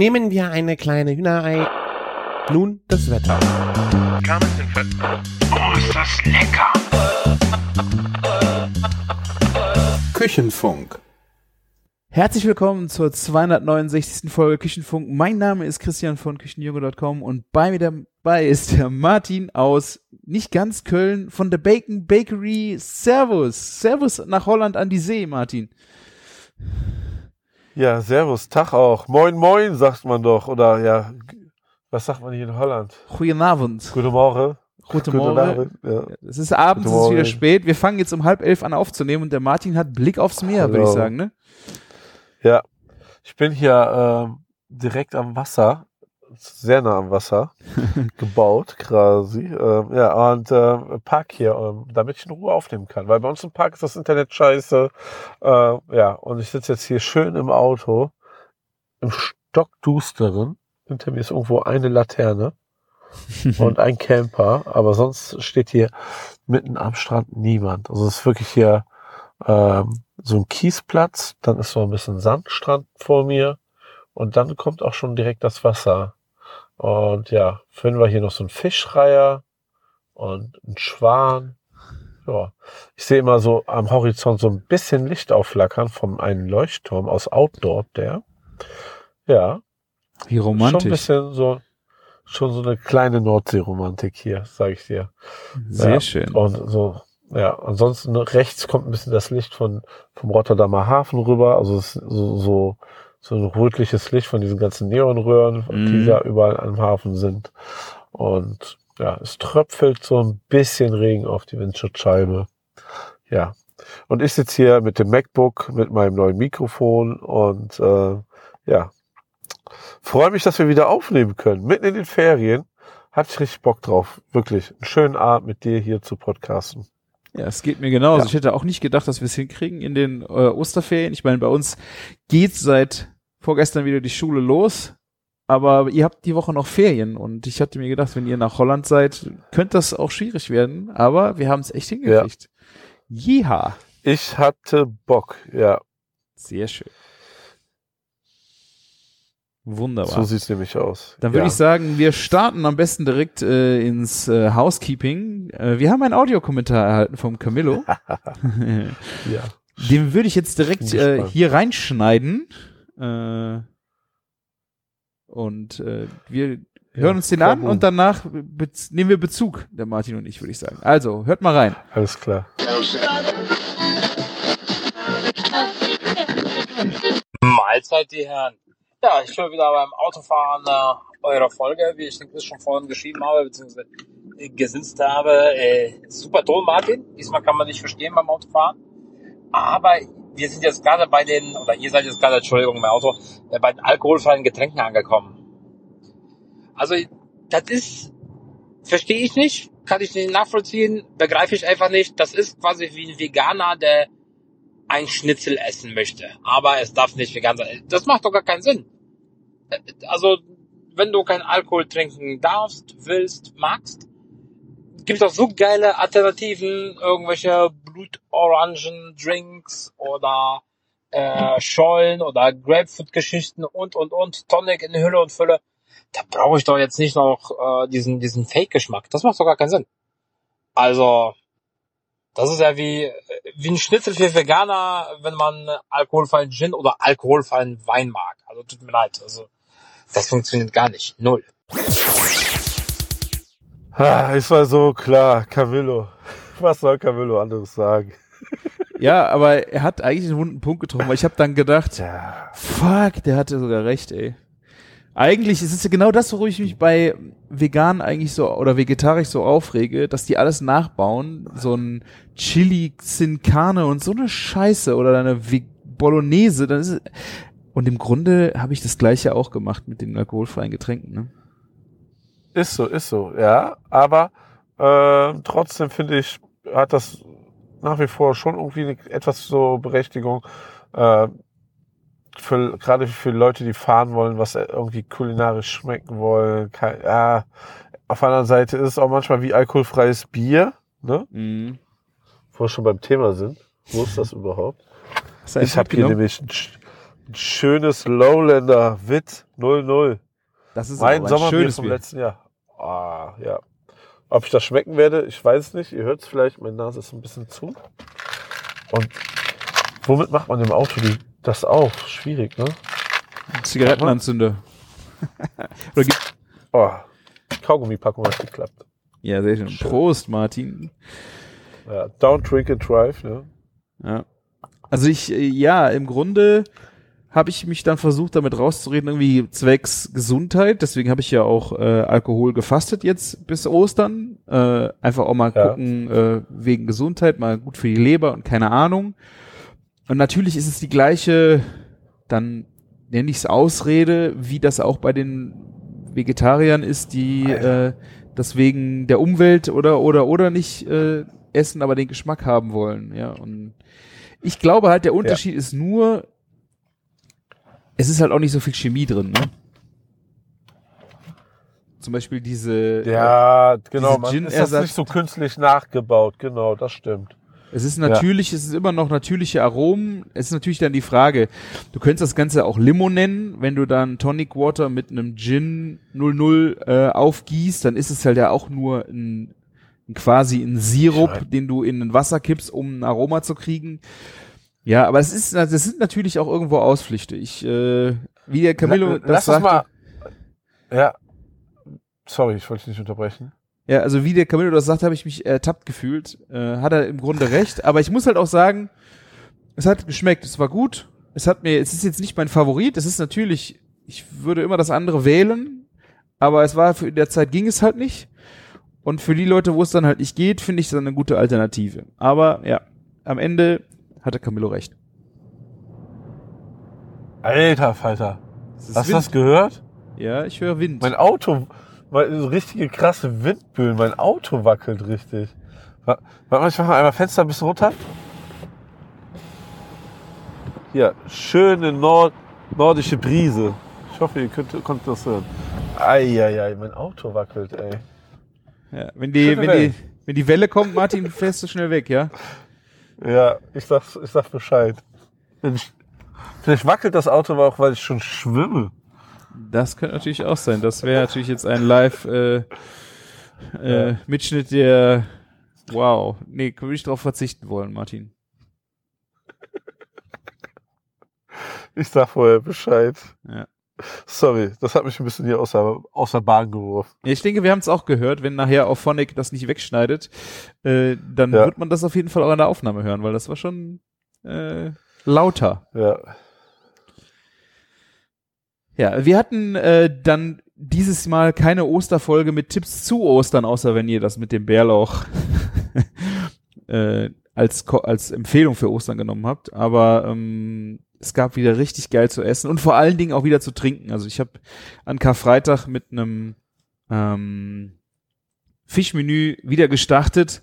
Nehmen wir eine kleine Hühnerei. Nun das Wetter. Oh, ist das lecker! Küchenfunk. Herzlich willkommen zur 269. Folge Küchenfunk. Mein Name ist Christian von Küchenjunge.com und bei mir dabei ist der Martin aus nicht ganz Köln von der Bacon Bakery. Servus. Servus nach Holland an die See, Martin. Ja, Servus, Tag auch. Moin, moin, sagt man doch. Oder ja, was sagt man hier in Holland? Goedenavond. Guten Morgen. Guten Guten Morgen. Abend, Ja. Es ist abends, Guten es ist wieder spät. Wir fangen jetzt um halb elf an aufzunehmen und der Martin hat Blick aufs Meer, würde ich sagen, ne? ja, ich bin hier ähm, direkt am Wasser, sehr nah am Wasser, gebaut quasi. Ähm, ja, und äh, park hier, ähm, damit ich in Ruhe aufnehmen kann. Weil bei uns im Park ist das Internet scheiße. Äh, ja, und ich sitze jetzt hier schön im Auto, im stockdusteren. Hinter mir ist irgendwo eine Laterne. und ein Camper, aber sonst steht hier mitten am Strand niemand. Also es ist wirklich hier ähm, so ein Kiesplatz, dann ist so ein bisschen Sandstrand vor mir und dann kommt auch schon direkt das Wasser. Und ja, finden wir hier noch so einen Fischreiher und einen Schwan. Ja, ich sehe immer so am Horizont so ein bisschen Licht aufflackern vom einen Leuchtturm aus Outdoor, der. Ja, Wie schon ein romantisch. bisschen so, schon so eine kleine Nordsee-Romantik hier, sage ich dir. Sehr ja. schön. Und so, ja, ansonsten rechts kommt ein bisschen das Licht von, vom Rotterdamer Hafen rüber, also so, so, so ein rötliches Licht von diesen ganzen Neonröhren, Mhm. die da überall am Hafen sind. Und ja, es tröpfelt so ein bisschen Regen auf die Windschutzscheibe. Ja. Und ich sitze hier mit dem MacBook, mit meinem neuen Mikrofon und äh, ja, freue mich, dass wir wieder aufnehmen können. Mitten in den Ferien hatte ich richtig Bock drauf. Wirklich. Einen schönen Abend mit dir hier zu podcasten. Ja, es geht mir genauso. Ja. Ich hätte auch nicht gedacht, dass wir es hinkriegen in den äh, Osterferien. Ich meine, bei uns geht seit vorgestern wieder die Schule los, aber ihr habt die Woche noch Ferien und ich hatte mir gedacht, wenn ihr nach Holland seid, könnte das auch schwierig werden, aber wir haben es echt hingekriegt. Jeha. Ich hatte Bock, ja. Sehr schön. Wunderbar. So sieht's nämlich aus. Dann würde ja. ich sagen, wir starten am besten direkt äh, ins äh, Housekeeping. Äh, wir haben einen Audiokommentar erhalten vom Camillo. Ja. Den würde ich jetzt direkt äh, hier reinschneiden. Äh, und äh, wir hören uns den klar, an und danach nehmen wir Bezug, der Martin und ich, würde ich sagen. Also, hört mal rein. Alles klar. Mahlzeit, die Herren. Ja, ich höre wieder beim Autofahren äh, eure Folge, wie ich den Chris schon vorhin geschrieben habe, beziehungsweise äh, gesinst habe. Äh, super Ton, Martin. Diesmal kann man nicht verstehen beim Autofahren. Aber wir sind jetzt gerade bei den, oder ihr seid jetzt gerade, Entschuldigung, mein Auto, äh, bei den alkoholfreien Getränken angekommen. Also, das ist, verstehe ich nicht, kann ich nicht nachvollziehen, begreife ich einfach nicht. Das ist quasi wie ein Veganer, der ein Schnitzel essen möchte, aber es darf nicht vegan sein. Das macht doch gar keinen Sinn. Also, wenn du keinen Alkohol trinken darfst, willst, magst, gibt auch so geile Alternativen, irgendwelche Blutorangen-Drinks oder äh, Schollen oder Grapefruit-Geschichten und, und, und, Tonic in Hülle und Fülle. Da brauche ich doch jetzt nicht noch äh, diesen, diesen Fake-Geschmack. Das macht doch gar keinen Sinn. Also, das ist ja wie, wie ein Schnitzel für Veganer, wenn man alkoholfreien Gin oder alkoholfreien Wein mag. Also tut mir leid. Also das funktioniert gar nicht. Null. Ah, es war so klar, Camillo. Was soll Camillo anderes sagen? Ja, aber er hat eigentlich einen wunden Punkt getroffen, weil ich habe dann gedacht, Ja. Fuck, der hatte sogar recht, ey. Eigentlich ist es ja genau das, worüber ich mich bei vegan eigentlich so oder vegetarisch so aufrege, dass die alles nachbauen, so ein Chili Sin Carne und so eine Scheiße oder eine Ve- Bolognese, dann ist es, und im Grunde habe ich das gleiche auch gemacht mit den alkoholfreien Getränken, ne? Ist so, ist so, ja. Aber äh, trotzdem finde ich, hat das nach wie vor schon irgendwie etwas so Berechtigung. Äh, für, gerade für Leute, die fahren wollen, was irgendwie kulinarisch schmecken wollen. Kein, ja, auf der anderen Seite ist es auch manchmal wie alkoholfreies Bier, ne? Mhm. Wo wir schon beim Thema sind. Wo ist das überhaupt? Eins Ich habe hier nämlich ein, Ein schönes Lowlander Witt 00. Das ist Mein Sommerbier schönes vom Bier. letzten Jahr. Ah, ja. Ob ich das schmecken werde, ich weiß es nicht. Ihr hört es vielleicht, meine Nase ist ein bisschen zu. Und womit macht man im Auto die, das auf? Schwierig, ne? Zigarettenanzünder. Oder gibt, Oh, Kaugummipackung hat geklappt. ja, sehr schön. Prost, Martin. Ja, don't drink and drive, ne? Ja. Also ich, äh, ja, im Grunde habe ich mich dann versucht, damit rauszureden, irgendwie zwecks Gesundheit. Deswegen habe ich ja auch äh, Alkohol gefastet jetzt bis Ostern. Äh, einfach auch mal Ja. gucken, äh, wegen Gesundheit, mal gut für die Leber und keine Ahnung. Und natürlich ist es die gleiche, dann nenne ich es Ausrede, wie das auch bei den Vegetariern ist, die äh, das wegen der Umwelt oder oder oder nicht äh, essen, aber den Geschmack haben wollen. Ja, und ich glaube halt, der Unterschied ist nur, es ist halt auch nicht so viel Chemie drin, ne? Zum Beispiel diese, Ja, genau. diese Man ist das nicht so künstlich nachgebaut. Genau, das stimmt. Es ist natürlich, es ist immer noch natürliche Aromen. Es ist natürlich dann die Frage, du könntest das Ganze auch Limo nennen, wenn du dann Tonic Water mit einem Gin 00 äh, aufgießt, dann ist es halt ja auch nur ein, ein quasi ein Sirup, Ja. den du in ein Wasser kippst, um ein Aroma zu kriegen. Ja, aber es ist, das sind natürlich auch irgendwo Ausflüchte. Ich, äh, wie der Camillo La- das Lass sagte, mal. Ja. Sorry, ich wollte dich nicht unterbrechen. Ja, also wie der Camillo das sagt, habe ich mich ertappt gefühlt. Äh, hat er im Grunde recht. Aber ich muss halt auch sagen, es hat geschmeckt, es war gut. Es hat mir, es ist jetzt nicht mein Favorit. Es ist natürlich, ich würde immer das andere wählen, aber es war für in der Zeit ging es halt nicht. Und für die Leute, wo es dann halt nicht geht, finde ich es dann eine gute Alternative. Aber ja, am Ende hatte Camillo recht. Alter Falter. Hast du das gehört? Ja, ich höre Wind. Mein Auto, mein, so richtige krasse Windböen. Mein Auto wackelt richtig. Wa- Warte mal, ich mache einmal Fenster ein bisschen runter. Hier, schöne Nord nordische Brise. Ich hoffe, ihr könnt, konntet das hören. Eieiei, mein Auto wackelt, ey. ja, wenn die, Schöne wenn Welt. die, wenn die Welle kommt, Martin, fährst du schnell weg, ja? Ja, ich sag, ich sag Bescheid. Vielleicht wackelt das Auto aber auch, weil ich schon schwimme. Das könnte natürlich auch sein. Das wäre natürlich jetzt ein Live äh, äh, Mitschnitt der Wow. Nee, würde ich darauf verzichten wollen, Martin. Ich sag vorher Bescheid. Ja. Sorry, das hat mich ein bisschen hier außer, außer Bahn geworfen. Ja, ich denke, wir haben es auch gehört, wenn nachher auch Phonic das nicht wegschneidet, äh, dann Ja. wird man das auf jeden Fall auch in der Aufnahme hören, weil das war schon äh, lauter. Ja. Ja, wir hatten äh, dann dieses Mal keine Osterfolge mit Tipps zu Ostern, außer wenn ihr das mit dem Bärlauch äh, als, als Empfehlung für Ostern genommen habt. Aber ähm, es gab wieder richtig geil zu essen und vor allen Dingen auch wieder zu trinken. Also ich habe an Karfreitag mit einem ähm, Fischmenü wieder gestartet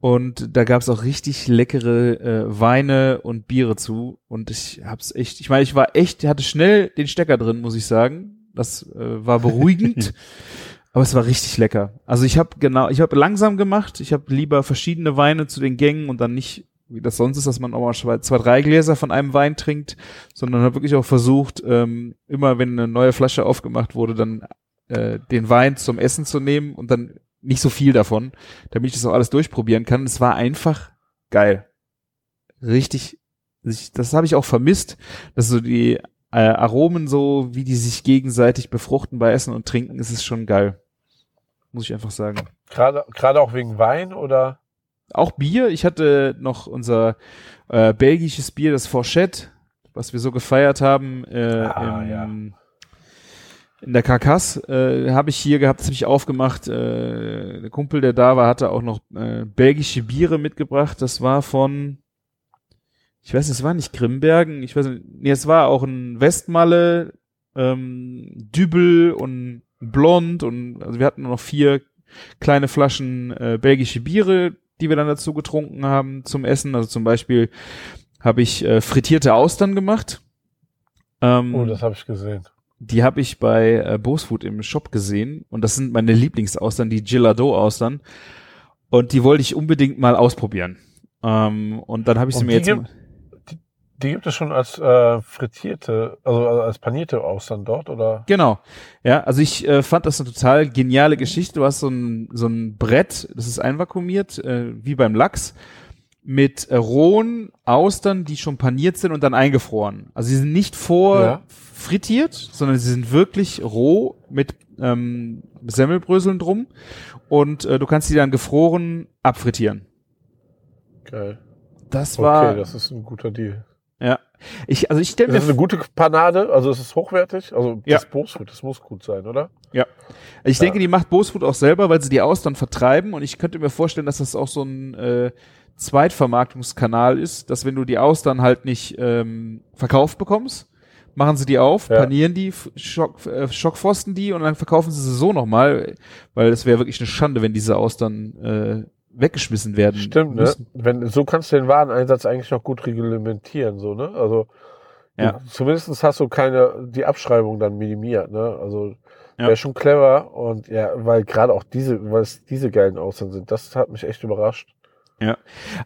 und da gab's auch richtig leckere äh, Weine und Biere zu und ich hab's echt, ich meine, ich war echt, hatte schnell den Stecker drin, muss ich sagen. Das äh, war beruhigend, aber es war richtig lecker. Also ich habe genau, ich habe langsam gemacht, ich habe lieber verschiedene Weine zu den Gängen und dann nicht wie das sonst ist, dass man auch mal zwei, zwei, drei Gläser von einem Wein trinkt, sondern habe wirklich auch versucht, ähm, immer wenn eine neue Flasche aufgemacht wurde, dann äh, den Wein zum Essen zu nehmen und dann nicht so viel davon, damit ich das auch alles durchprobieren kann. Es war einfach geil. Richtig, ich, das habe ich auch vermisst, dass so die äh, Aromen so, wie die sich gegenseitig befruchten bei Essen und Trinken, ist es schon geil. Muss ich einfach sagen. Gerade, gerade auch wegen Wein oder? Auch Bier. Ich hatte noch unser äh, belgisches Bier, das Fourchette, was wir so gefeiert haben äh, Ah, im, ja. In der Karkass. Äh, habe ich hier gehabt, das habe ich aufgemacht. Äh, der Kumpel, der da war, hatte auch noch äh, belgische Biere mitgebracht. Das war von, ich weiß nicht, es war nicht Grimbergen. Ich weiß nicht, nee, es war auch ein Westmalle, ähm, Dübel und Blond und also wir hatten noch vier kleine Flaschen äh, belgische Biere, die wir dann dazu getrunken haben zum Essen. Also zum Beispiel habe ich äh, frittierte Austern gemacht. Ähm, Oh, das habe ich gesehen. Die habe ich bei äh, Bosfood im Shop gesehen und das sind meine Lieblingsaustern, die Gillardeau-Austern. Und die wollte ich unbedingt mal ausprobieren. Ähm, und dann habe ich sie Und mir die jetzt gibt- mal, Die gibt es schon als äh, frittierte, also als panierte Austern dort, oder? Genau. Ja, also ich äh, fand das eine total geniale Geschichte. Du hast so ein, so ein Brett, das ist einvakuumiert, äh, wie beim Lachs, mit äh, rohen Austern, die schon paniert sind und dann eingefroren. Also sie sind nicht vor Ja. Frittiert, sondern sie sind wirklich roh mit ähm, Semmelbröseln drum und äh, du kannst sie dann gefroren abfrittieren. Geil. Das war Okay, das ist ein guter Deal. ja. Ich also ich stelle Das mir ist eine gute Panade, also es ist hochwertig. Also Ja. das Bosfood, das muss gut sein, oder? Ich denke, die macht Bosfood auch selber, weil sie die Austern vertreiben und ich könnte mir vorstellen, dass das auch so ein äh, Zweitvermarktungskanal ist, dass wenn du die Austern halt nicht ähm, verkauft bekommst, machen sie die auf, Ja. panieren die, schock, äh, schockpfosten die und dann verkaufen sie sie so nochmal, weil es wäre wirklich eine Schande, wenn diese Austern äh, weggeschmissen werden. Stimmt, ne? Wenn, so kannst du den Wareneinsatz eigentlich noch gut reglementieren, so, ne? Also Ja. zumindest hast du keine, die Abschreibung dann minimiert, ne? Also Ja. wäre schon clever und ja, weil gerade auch diese, weil es diese geilen Austern sind, das hat mich echt überrascht.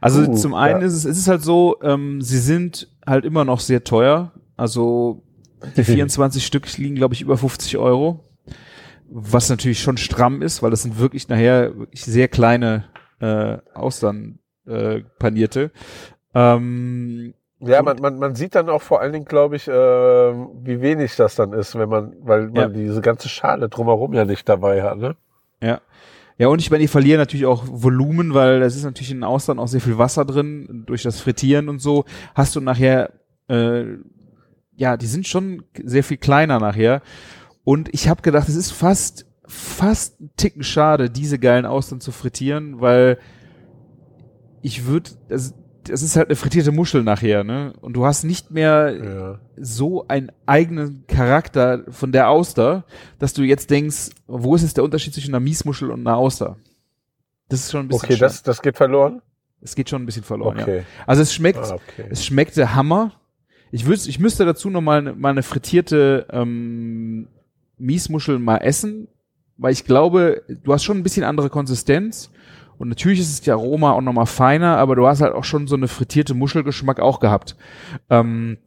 Also Uh, zum einen ja. ist es, es ist halt so, ähm, sie sind halt immer noch sehr teuer. Also die 24 Stück liegen, glaube ich, über 50 Euro. Was natürlich schon stramm ist, weil das sind wirklich nachher wirklich sehr kleine äh, Austern äh, panierte. Ähm, Ja, man, man, man sieht dann auch vor allen Dingen, glaube ich, ähm, wie wenig das dann ist, wenn man, weil man Ja. diese ganze Schale drumherum ja nicht dabei hat, ne? Ja. Ja, und ich meine, die verlieren natürlich auch Volumen, weil es ist natürlich in den Austern auch sehr viel Wasser drin, durch das Frittieren und so. Hast du nachher, äh, ja, die sind schon sehr viel kleiner nachher. Und ich habe gedacht, es ist fast, fast ein Ticken schade, diese geilen Austern zu frittieren, weil ich würde, das, das ist halt eine frittierte Muschel nachher, ne? Und du hast nicht mehr Ja. so einen eigenen Charakter von der Auster, dass du jetzt denkst, wo ist jetzt der Unterschied zwischen einer Miesmuschel und einer Auster? Das ist schon ein bisschen Okay, das, das geht verloren? es geht schon ein bisschen verloren, ja. Okay. Also es schmeckt, Ah, okay. es schmeckte Hammer. Ich wüs, ich müsste dazu noch mal, ne- mal eine frittierte ähm, Miesmuschel mal essen, weil ich glaube, du hast schon ein bisschen andere Konsistenz und natürlich ist es die Aroma auch noch mal feiner, aber du hast halt auch schon so eine frittierte Muschelgeschmack auch gehabt. Ähm,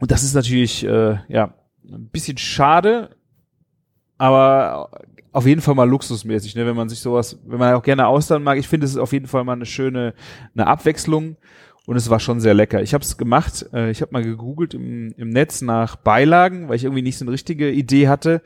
und das ist natürlich äh, ja ein bisschen schade, aber auf jeden Fall mal luxusmäßig, ne? wenn man sich sowas, wenn man auch gerne Austern mag. Ich finde, es ist auf jeden Fall mal eine schöne, eine Abwechslung und es war schon sehr lecker. Ich habe es gemacht, äh, ich habe mal gegoogelt im, im Netz nach Beilagen, weil ich irgendwie nicht so eine richtige Idee hatte.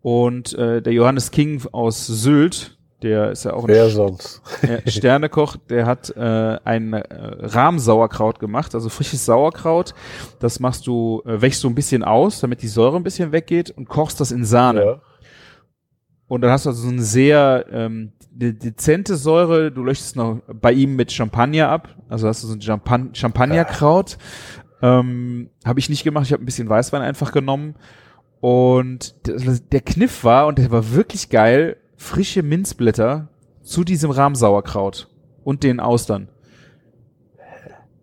Und äh, der Johannes King aus Sylt, der ist ja auch ein Wer sonst? Sternekoch, der hat äh, ein äh, Rahmsauerkraut gemacht, also frisches Sauerkraut. Das machst du, äh, wächst du ein bisschen aus, damit die Säure ein bisschen weggeht und kochst das in Sahne. Ja. Und dann hast du also so eine sehr ähm, de dezente Säure. Du löschst noch bei ihm mit Champagner ab. Also hast du so ein Champan Champagnerkraut. Ähm, habe ich nicht gemacht. Ich habe ein bisschen Weißwein einfach genommen. Und der, der Kniff war, und der war wirklich geil, frische Minzblätter zu diesem Rahmsauerkraut und den Austern.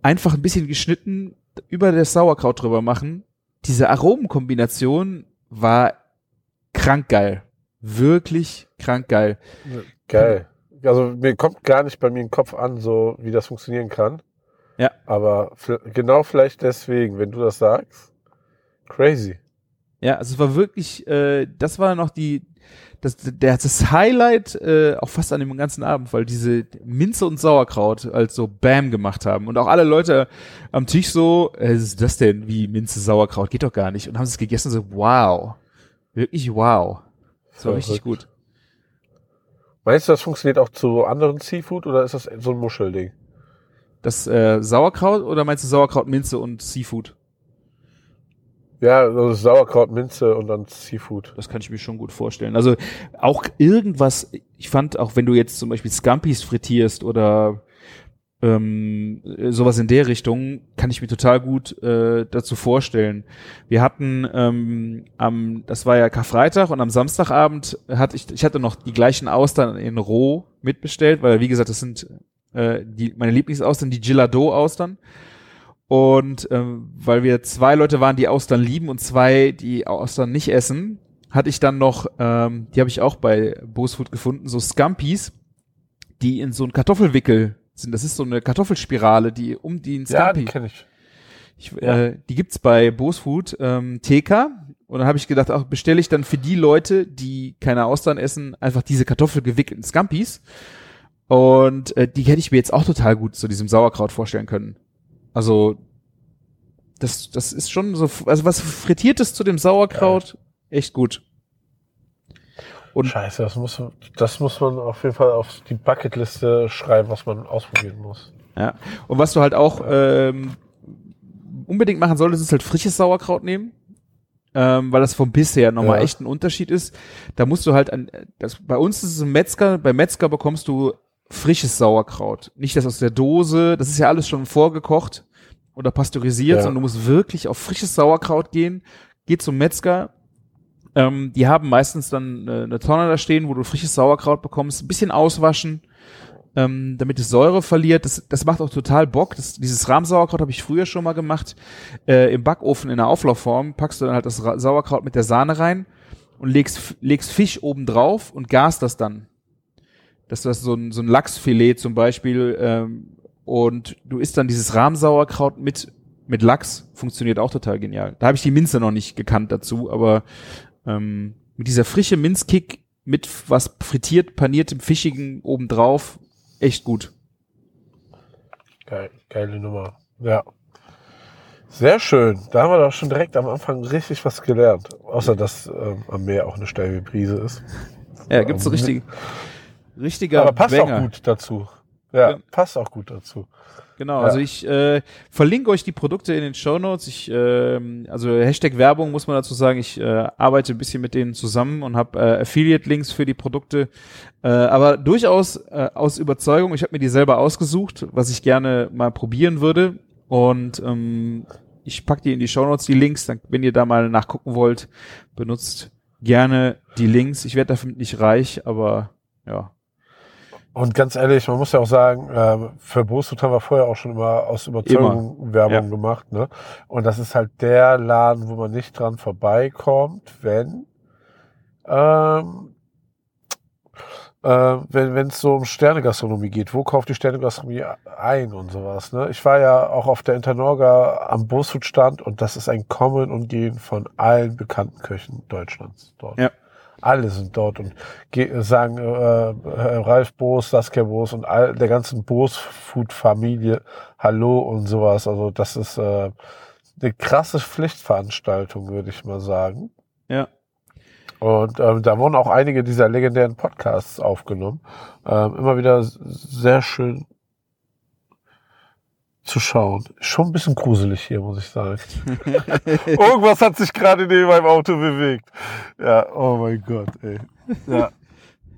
Einfach ein bisschen geschnitten, über das Sauerkraut drüber machen. Diese Aromenkombination war krank geil. Wirklich krank geil. Geil. Also mir kommt gar nicht bei mir im Kopf an, so wie das funktionieren kann. Ja. Aber genau vielleicht deswegen, wenn du das sagst. Crazy. Ja, also es war wirklich, äh, das war noch die, das, der, das Highlight äh, auch fast an dem ganzen Abend, weil diese Minze und Sauerkraut als so Bam gemacht haben und auch alle Leute am Tisch so, äh, ist das denn wie Minze Sauerkraut geht doch gar nicht und haben es gegessen so wow, wirklich wow, das war richtig gut. Meinst du, das funktioniert auch zu anderen Seafood oder ist das so ein Muschelding? Das äh, Sauerkraut oder meinst du Sauerkraut, Minze und Seafood? Ja, also Sauerkraut, Minze und dann Seafood. Das kann ich mir schon gut vorstellen. Also auch irgendwas, ich fand auch, wenn du jetzt zum Beispiel Scampis frittierst oder ähm, sowas in der Richtung, kann ich mir total gut äh, dazu vorstellen. Wir hatten ähm, am, das war ja Karfreitag und am Samstagabend hatte ich, ich hatte noch die gleichen Austern in Roh mitbestellt, weil wie gesagt, das sind äh, die, meine Lieblingsaustern, die Gilado-Austern. Und ähm, weil wir zwei Leute waren, die Austern lieben und zwei, die Austern nicht essen, hatte ich dann noch, ähm, die habe ich auch bei Bosfood gefunden, so Scampis, die in so ein Kartoffelwickel sind. Das ist so eine Kartoffelspirale, die um den Ja, die Scampi. kenne ich. Ich, äh, die gibt's bei Bosfood ähm, TK. Und dann habe ich gedacht, auch bestelle ich dann für die Leute, die keine Austern essen, einfach diese kartoffelgewickelten Scampis. Und äh, die hätte ich mir jetzt auch total gut zu diesem Sauerkraut vorstellen können. Also das, das ist schon so, also was frittiertes zu dem Sauerkraut, echt gut. Und Scheiße, das muss, das muss man auf jeden Fall auf die Bucketliste schreiben, was man ausprobieren muss. Ja. Und was du halt auch ähm, unbedingt machen solltest, ist halt frisches Sauerkraut nehmen. Ähm, weil das vom Biss her nochmal Ja. echt ein Unterschied ist. Da musst du halt an, das, bei uns ist es ein Metzger, bei Metzger bekommst du frisches Sauerkraut. Nicht das aus der Dose, das ist ja alles schon vorgekocht oder pasteurisiert, Ja. sondern du musst wirklich auf frisches Sauerkraut gehen. Geh zum Metzger. Ähm, die haben meistens dann äh, eine Tonne da stehen, wo du frisches Sauerkraut bekommst, ein bisschen auswaschen, ähm, damit es Säure verliert. Das, das macht auch total Bock. Das, dieses Rahmsauerkraut habe ich früher schon mal gemacht. Äh, Im Backofen in der Auflaufform packst du dann halt das Ra Sauerkraut mit der Sahne rein und legst, legst Fisch oben drauf und gast das dann. Das ist so ein, so ein Lachsfilet zum Beispiel. Ähm, und du isst dann dieses Rahmsauerkraut mit, mit Lachs. Funktioniert auch total genial. Da habe ich die Minze noch nicht gekannt dazu, aber ähm, mit dieser frische Minzkick mit was frittiert, paniertem, fischigen obendrauf, echt gut. Geil, geile Nummer. Ja. Sehr schön. Da haben wir doch schon direkt am Anfang richtig was gelernt. Außer, dass ähm, am Meer auch eine steile Brise ist. Ja, gibt's so richtig, richtiger Aber passt Banger. auch gut dazu. Ja, passt auch gut dazu. Genau, Ja. also ich äh, verlinke euch die Produkte in den Show Notes. Ich, ähm, also Hashtag Werbung muss man dazu sagen. Ich äh, arbeite ein bisschen mit denen zusammen und habe äh, Affiliate-Links für die Produkte. Äh, aber durchaus äh, aus Überzeugung. Ich habe mir die selber ausgesucht, was ich gerne mal probieren würde. Und ähm, ich pack die in die Show Notes, die Links. Dann, wenn ihr da mal nachgucken wollt, benutzt gerne die Links. Ich werde damit nicht reich, aber ja. Und ganz ehrlich, man muss ja auch sagen, ähm, für Bosut haben wir vorher auch schon immer aus Überzeugung Werbung Ja. gemacht. Ne? Und das ist halt der Laden, wo man nicht dran vorbeikommt, wenn ähm, äh, wenn es so um Sternegastronomie geht. Wo kauft die Sternegastronomie ein und sowas? Ne? Ich war ja auch auf der Internorga am Bosut-Stand und das ist ein Kommen und Gehen von allen bekannten Köchen Deutschlands dort. Ja. Alle sind dort und ge- sagen äh, Ralf Boos, Saskia Boos und all der ganzen Boos-Food-Familie Hallo und sowas. Also das ist äh, eine krasse Pflichtveranstaltung, würde ich mal sagen. Ja. Und ähm, da wurden auch einige dieser legendären Podcasts aufgenommen. Ähm, immer wieder sehr schön zu schauen. Schon ein bisschen gruselig hier, muss ich sagen. Irgendwas hat sich gerade neben meinem Auto bewegt. Ja, oh mein Gott, ey. Ja.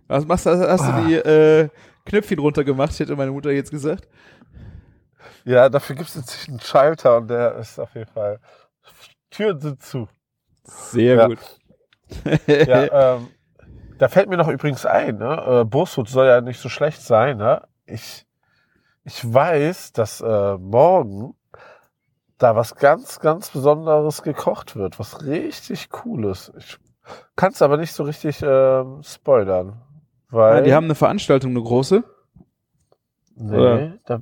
Was machst du? Hast du die äh, Knöpfchen runtergemacht, hätte meine Mutter jetzt gesagt. Ja, dafür gibt es inzwischen einen Schalter und der ist auf jeden Fall. Türen sind zu. Sehr Ja. gut. Ja, ähm, da fällt mir noch übrigens ein, ne? Äh, soll ja nicht so schlecht sein, ne? Ich, ich weiß, dass äh, morgen da was ganz, ganz Besonderes gekocht wird, was richtig Cooles. Ich kann es aber nicht so richtig ähm, spoilern. Weil, Ja, die haben eine Veranstaltung, eine große. nee, da,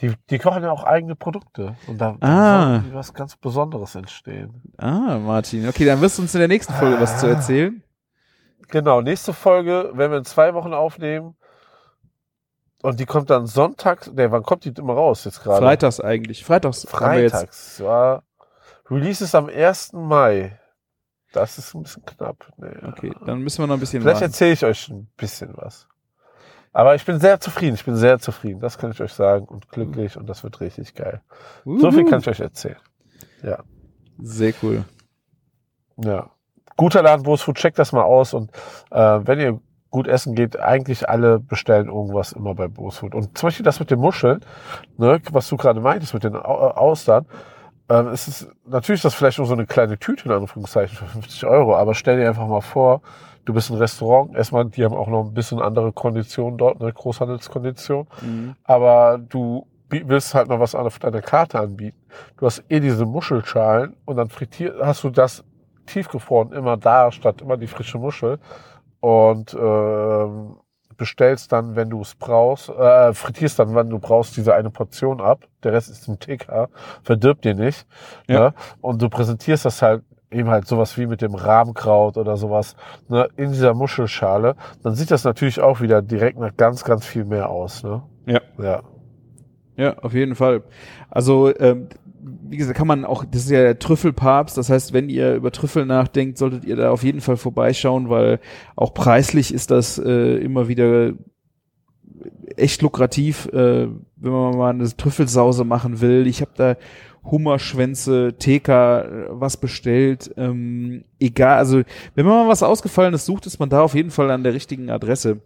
die, die kochen ja auch eigene Produkte. Und da, Ah. soll was ganz Besonderes entstehen. Ah, Martin. Okay, dann wirst du uns in der nächsten Folge was zu Ah. erzählen. Genau, nächste Folge werden wir in zwei Wochen aufnehmen. Und die kommt dann Sonntag. Ne, wann kommt die immer raus jetzt gerade? Freitags eigentlich. Freitags. Freitags. Ja. Release ist am 1. Mai. Das ist ein bisschen knapp. Nee. Okay, dann müssen wir noch ein bisschen Vielleicht erzähle ich euch ein bisschen was. Aber ich bin sehr zufrieden. Ich bin sehr zufrieden. Das kann ich euch sagen. Und glücklich. Und das wird richtig geil. So viel Uhu. kann ich euch erzählen. Sehr cool. Ja. Guter Laden, Bosfood, checkt das mal aus. Und äh, wenn ihr gut essen geht, eigentlich alle bestellen irgendwas immer bei Bosfood. Und zum Beispiel das mit den Muscheln, ne, was du gerade meintest mit den äh, Austern, ähm, es ist natürlich ist das vielleicht nur so eine kleine Tüte in Anführungszeichen für 50 Euro, aber stell dir einfach mal vor, du bist ein Restaurant, erstmal, die haben auch noch ein bisschen andere Konditionen dort, ne, Großhandelskonditionen, Mhm. aber du willst halt noch was auf deiner Karte anbieten. Du hast eh diese Muschelschalen und dann frittier hast du das tiefgefroren immer da, statt immer die frische Muschel und ähm, bestellst dann, wenn du es brauchst, äh, frittierst dann, wenn du brauchst, diese eine Portion ab. Der Rest ist im TK, verdirbt dir nicht. Ja. Ne? Und du präsentierst das halt eben halt sowas wie mit dem Rahmkraut oder sowas ne, in dieser Muschelschale, dann sieht das natürlich auch wieder direkt nach ganz, ganz viel mehr aus. Ne? Ja. Ja. Ja, auf jeden Fall. Also, ähm, wie gesagt, kann man auch, das ist ja der Trüffelpapst, das heißt, wenn ihr über Trüffel nachdenkt, solltet ihr da auf jeden Fall vorbeischauen, weil auch preislich ist das äh, immer wieder echt lukrativ, äh, wenn man mal eine Trüffelsause machen will. Ich habe da Hummerschwänze, TK, äh, was bestellt. Ähm, egal, also wenn man mal was Ausgefallenes sucht, ist man da auf jeden Fall an der richtigen Adresse.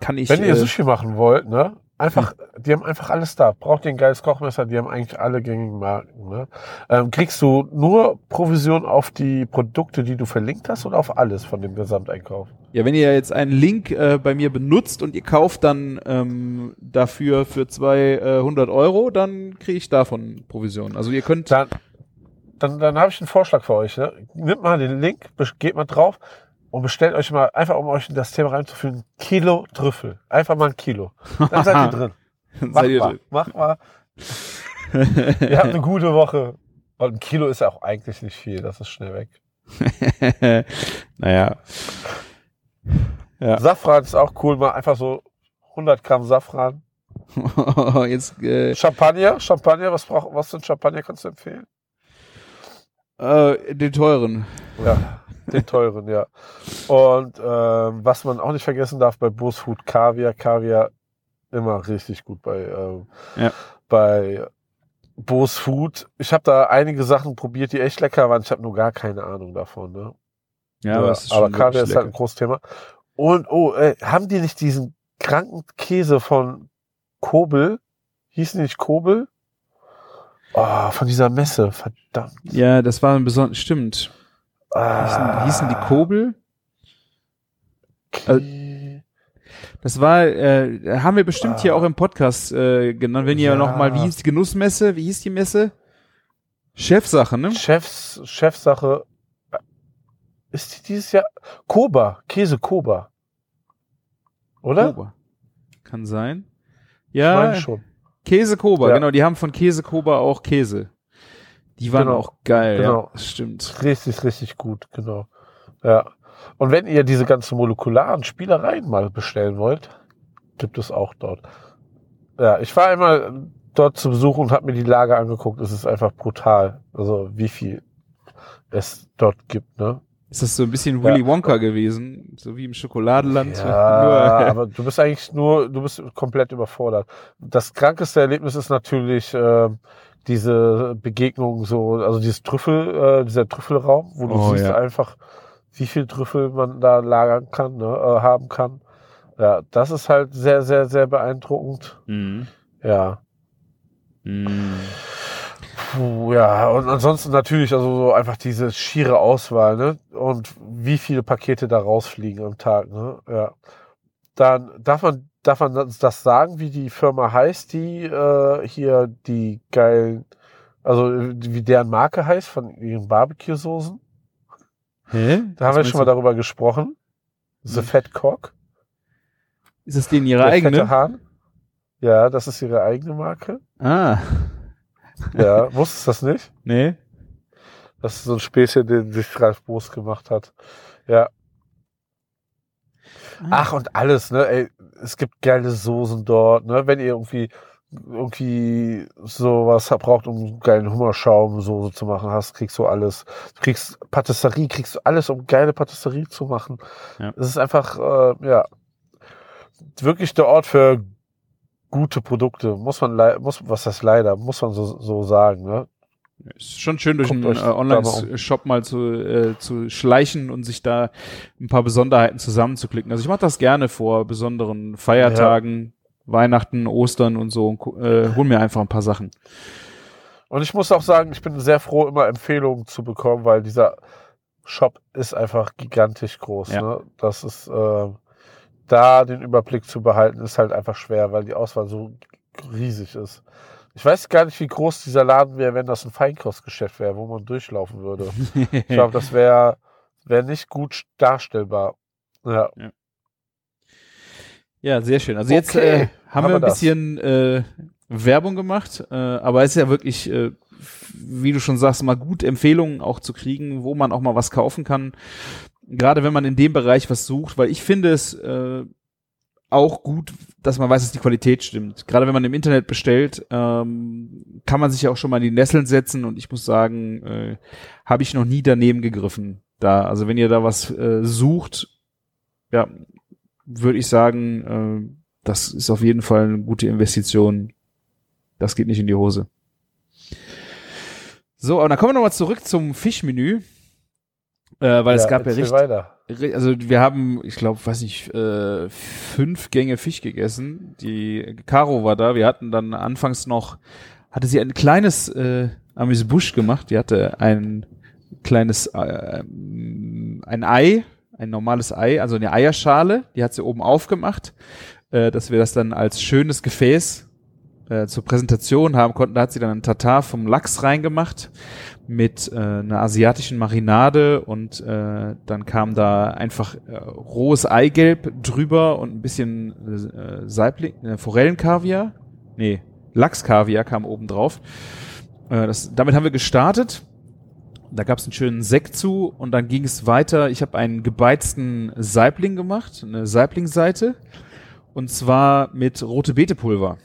Kann ich. Wenn ihr äh, Sushi machen wollt, ne? Einfach, die haben einfach alles da. Braucht ihr ein geiles Kochmesser, die haben eigentlich alle gängigen Marken. Ne? Ähm, kriegst du nur Provision auf die Produkte, die du verlinkt hast oder auf alles von dem Gesamteinkauf? Ja, wenn ihr jetzt einen Link äh, bei mir benutzt und ihr kauft dann ähm, dafür für 200 Euro, dann kriege ich davon Provision. Also ihr könnt Dann, dann, dann habe ich einen Vorschlag für euch. Ne? Nimmt mal den Link, geht mal drauf und bestellt euch mal, einfach um euch in das Thema reinzuführen, ein Kilo Trüffel. Einfach mal ein Kilo. Dann seid ihr drin. ihr mal, drin. macht mal. ihr habt eine gute Woche. Und ein Kilo ist ja auch eigentlich nicht viel, das ist schnell weg. naja. Ja. Safran ist auch cool, mal einfach so 100 Gramm Safran. jetzt äh, Champagner, Champagner, was braucht, was für ein Champagner kannst du empfehlen? äh, den teuren. Ja, den teuren, ja. Und ähm, was man auch nicht vergessen darf bei Bose Food Kaviar, Kaviar immer richtig gut bei ähm, Ja. bei Bose Food. Ich habe da einige Sachen probiert, die echt lecker waren. Ich habe nur gar keine Ahnung davon. Ne? Ja, aber, es ist aber Kaviar ist halt ein großes Thema. Und oh, äh, haben die nicht diesen kranken Käse von Kobel? Hießen die nicht Kobel? Oh, von dieser Messe, verdammt. Ja, das war ein besonders, stimmt. Ah. Hießen, hießen die Kobel? K- Das war, äh, haben wir bestimmt hier Ah. auch im Podcast äh, genannt. Wenn ihr Ja. noch mal, wie hieß die Genussmesse? Wie hieß die Messe? Chefsache, ne? Chefs, Chefsache. Ist die dieses Jahr? Koba, Käse Koba. Oder? Koba. Kann sein. Ich Ja, meine schon. Käse Koba, Ja. genau. Die haben von Käse Koba auch Käse. Die waren Genau. auch geil. Genau. Ja, stimmt. Richtig, richtig gut, genau. Ja. Und wenn ihr diese ganzen molekularen Spielereien mal bestellen wollt, gibt es auch dort. Ja, ich war einmal dort zu Besuch und habe mir die Lage angeguckt. Es ist einfach brutal. Also wie viel es dort gibt, ne? Ist das so ein bisschen Ja. Willy Wonka gewesen? So wie im Schokoladenland? Ja, aber du bist eigentlich nur, du bist komplett überfordert. Das krankeste Erlebnis ist natürlich ähm, diese Begegnung so, also dieses Trüffel, äh, dieser Trüffelraum, wo du Oh, siehst ja. einfach, wie viel Trüffel man da lagern kann, ne, äh, haben kann. Ja, das ist halt sehr, sehr, sehr beeindruckend. Mhm. Ja. Mhm. Puh, ja, und ansonsten natürlich, also so einfach diese schiere Auswahl, ne? Und wie viele Pakete da rausfliegen am Tag, ne? Ja. Dann darf man, darf man das das sagen, wie die Firma heißt, die äh, hier die geilen, also äh, wie deren Marke heißt von ihren Barbecue-Soßen? Hä? Da haben wir schon mal darüber gesprochen. The Hm. Fat Cock. Ist das denn ihre der eigene? fette Hahn. Ja, das ist ihre eigene Marke. Ah, Ja, wusstest du das nicht? nee. Das ist so ein Späßchen, den sich Ralf Boos gemacht hat. Ja. Ach, und alles, ne? Ey, es gibt geile Soßen dort, ne? Wenn ihr irgendwie irgendwie sowas braucht, um einen geilen Hummerschaum Soße zu machen, hast, kriegst du alles. Du kriegst Patisserie, kriegst du alles, um geile Patisserie zu machen. Ja. Es ist einfach, äh, ja, wirklich der Ort für gute Produkte. Muss man, muss, was heißt leider, muss man so, so sagen, ne? Ist schon schön, durch Guckt einen äh, Online-Shop mal zu, äh, zu schleichen und sich da ein paar Besonderheiten zusammenzuklicken. Also ich mache das gerne vor besonderen Feiertagen, Weihnachten, Ostern und so und äh, hol mir einfach ein paar Sachen. Und ich muss auch sagen, ich bin sehr froh, immer Empfehlungen zu bekommen, weil dieser Shop ist einfach gigantisch groß. Ja. Ne? Das ist, äh, da den Überblick zu behalten, ist halt einfach schwer, weil die Auswahl so riesig ist. Ich weiß gar nicht, wie groß dieser Laden wäre, wenn das ein Feinkostgeschäft wäre, wo man durchlaufen würde. Ich glaube, das wäre wär nicht gut darstellbar. Ja. Ja, sehr schön. Also Okay, jetzt äh, haben, haben wir ein das. bisschen äh, Werbung gemacht, äh, aber es ist ja wirklich, äh, wie du schon sagst, mal gut Empfehlungen auch zu kriegen, wo man auch mal was kaufen kann. Gerade wenn man in dem Bereich was sucht, weil ich finde es äh, auch gut, dass man weiß, dass die Qualität stimmt. Gerade wenn man im Internet bestellt, ähm, kann man sich ja auch schon mal in die Nesseln setzen und ich muss sagen, äh, habe ich noch nie daneben gegriffen. Da, also wenn ihr da was äh, sucht, ja, würde ich sagen, äh, das ist auf jeden Fall eine gute Investition. Das geht nicht in die Hose. So, aber dann kommen wir nochmal zurück zum Fischmenü. Äh, weil es gab ja richtig, weiter. Also wir haben, ich glaube, weiß nicht, äh, fünf Gänge Fisch gegessen. Die Caro war da. Wir hatten dann anfangs noch, hatte sie ein kleines äh, Amüsbusch gemacht. Die hatte ein kleines, äh, ein Ei, ein normales Ei, also eine Eierschale. Die hat sie oben aufgemacht, äh, dass wir das dann als schönes Gefäß äh, zur Präsentation haben konnten. Da hat sie dann einen Tatar vom Lachs reingemacht mit äh, einer asiatischen Marinade und äh, dann kam da einfach äh, rohes Eigelb drüber und ein bisschen äh, Saibling, äh, Forellenkaviar. Nee, Lachskaviar kam oben drauf. Äh, das, damit haben wir gestartet. Da gab es einen schönen Sekt zu und dann ging es weiter. Ich habe einen gebeizten Saibling gemacht, eine Saiblingseite. Und zwar mit rote Beetepulver.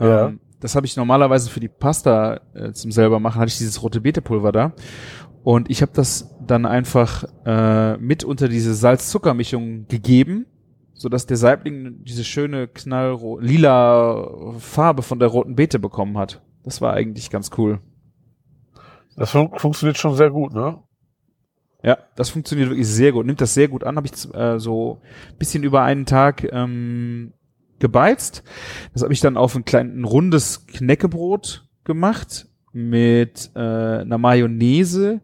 Ja. Ähm, das habe ich normalerweise für die Pasta äh, zum selber machen, hatte ich dieses rote Beetepulver da. Und ich habe das dann einfach äh, mit unter diese Salz-Zucker-Mischung gegeben, sodass der Saibling diese schöne knallro lila Farbe von der roten Beete bekommen hat. Das war eigentlich ganz cool. Das fun funktioniert schon sehr gut, ne? Ja, das funktioniert wirklich sehr gut. Nimmt das sehr gut an. Habe ich äh, so ein bisschen über einen Tag ähm, gebeizt. Das habe ich dann auf ein kleines, ein rundes Knäckebrot gemacht mit äh, einer Mayonnaise,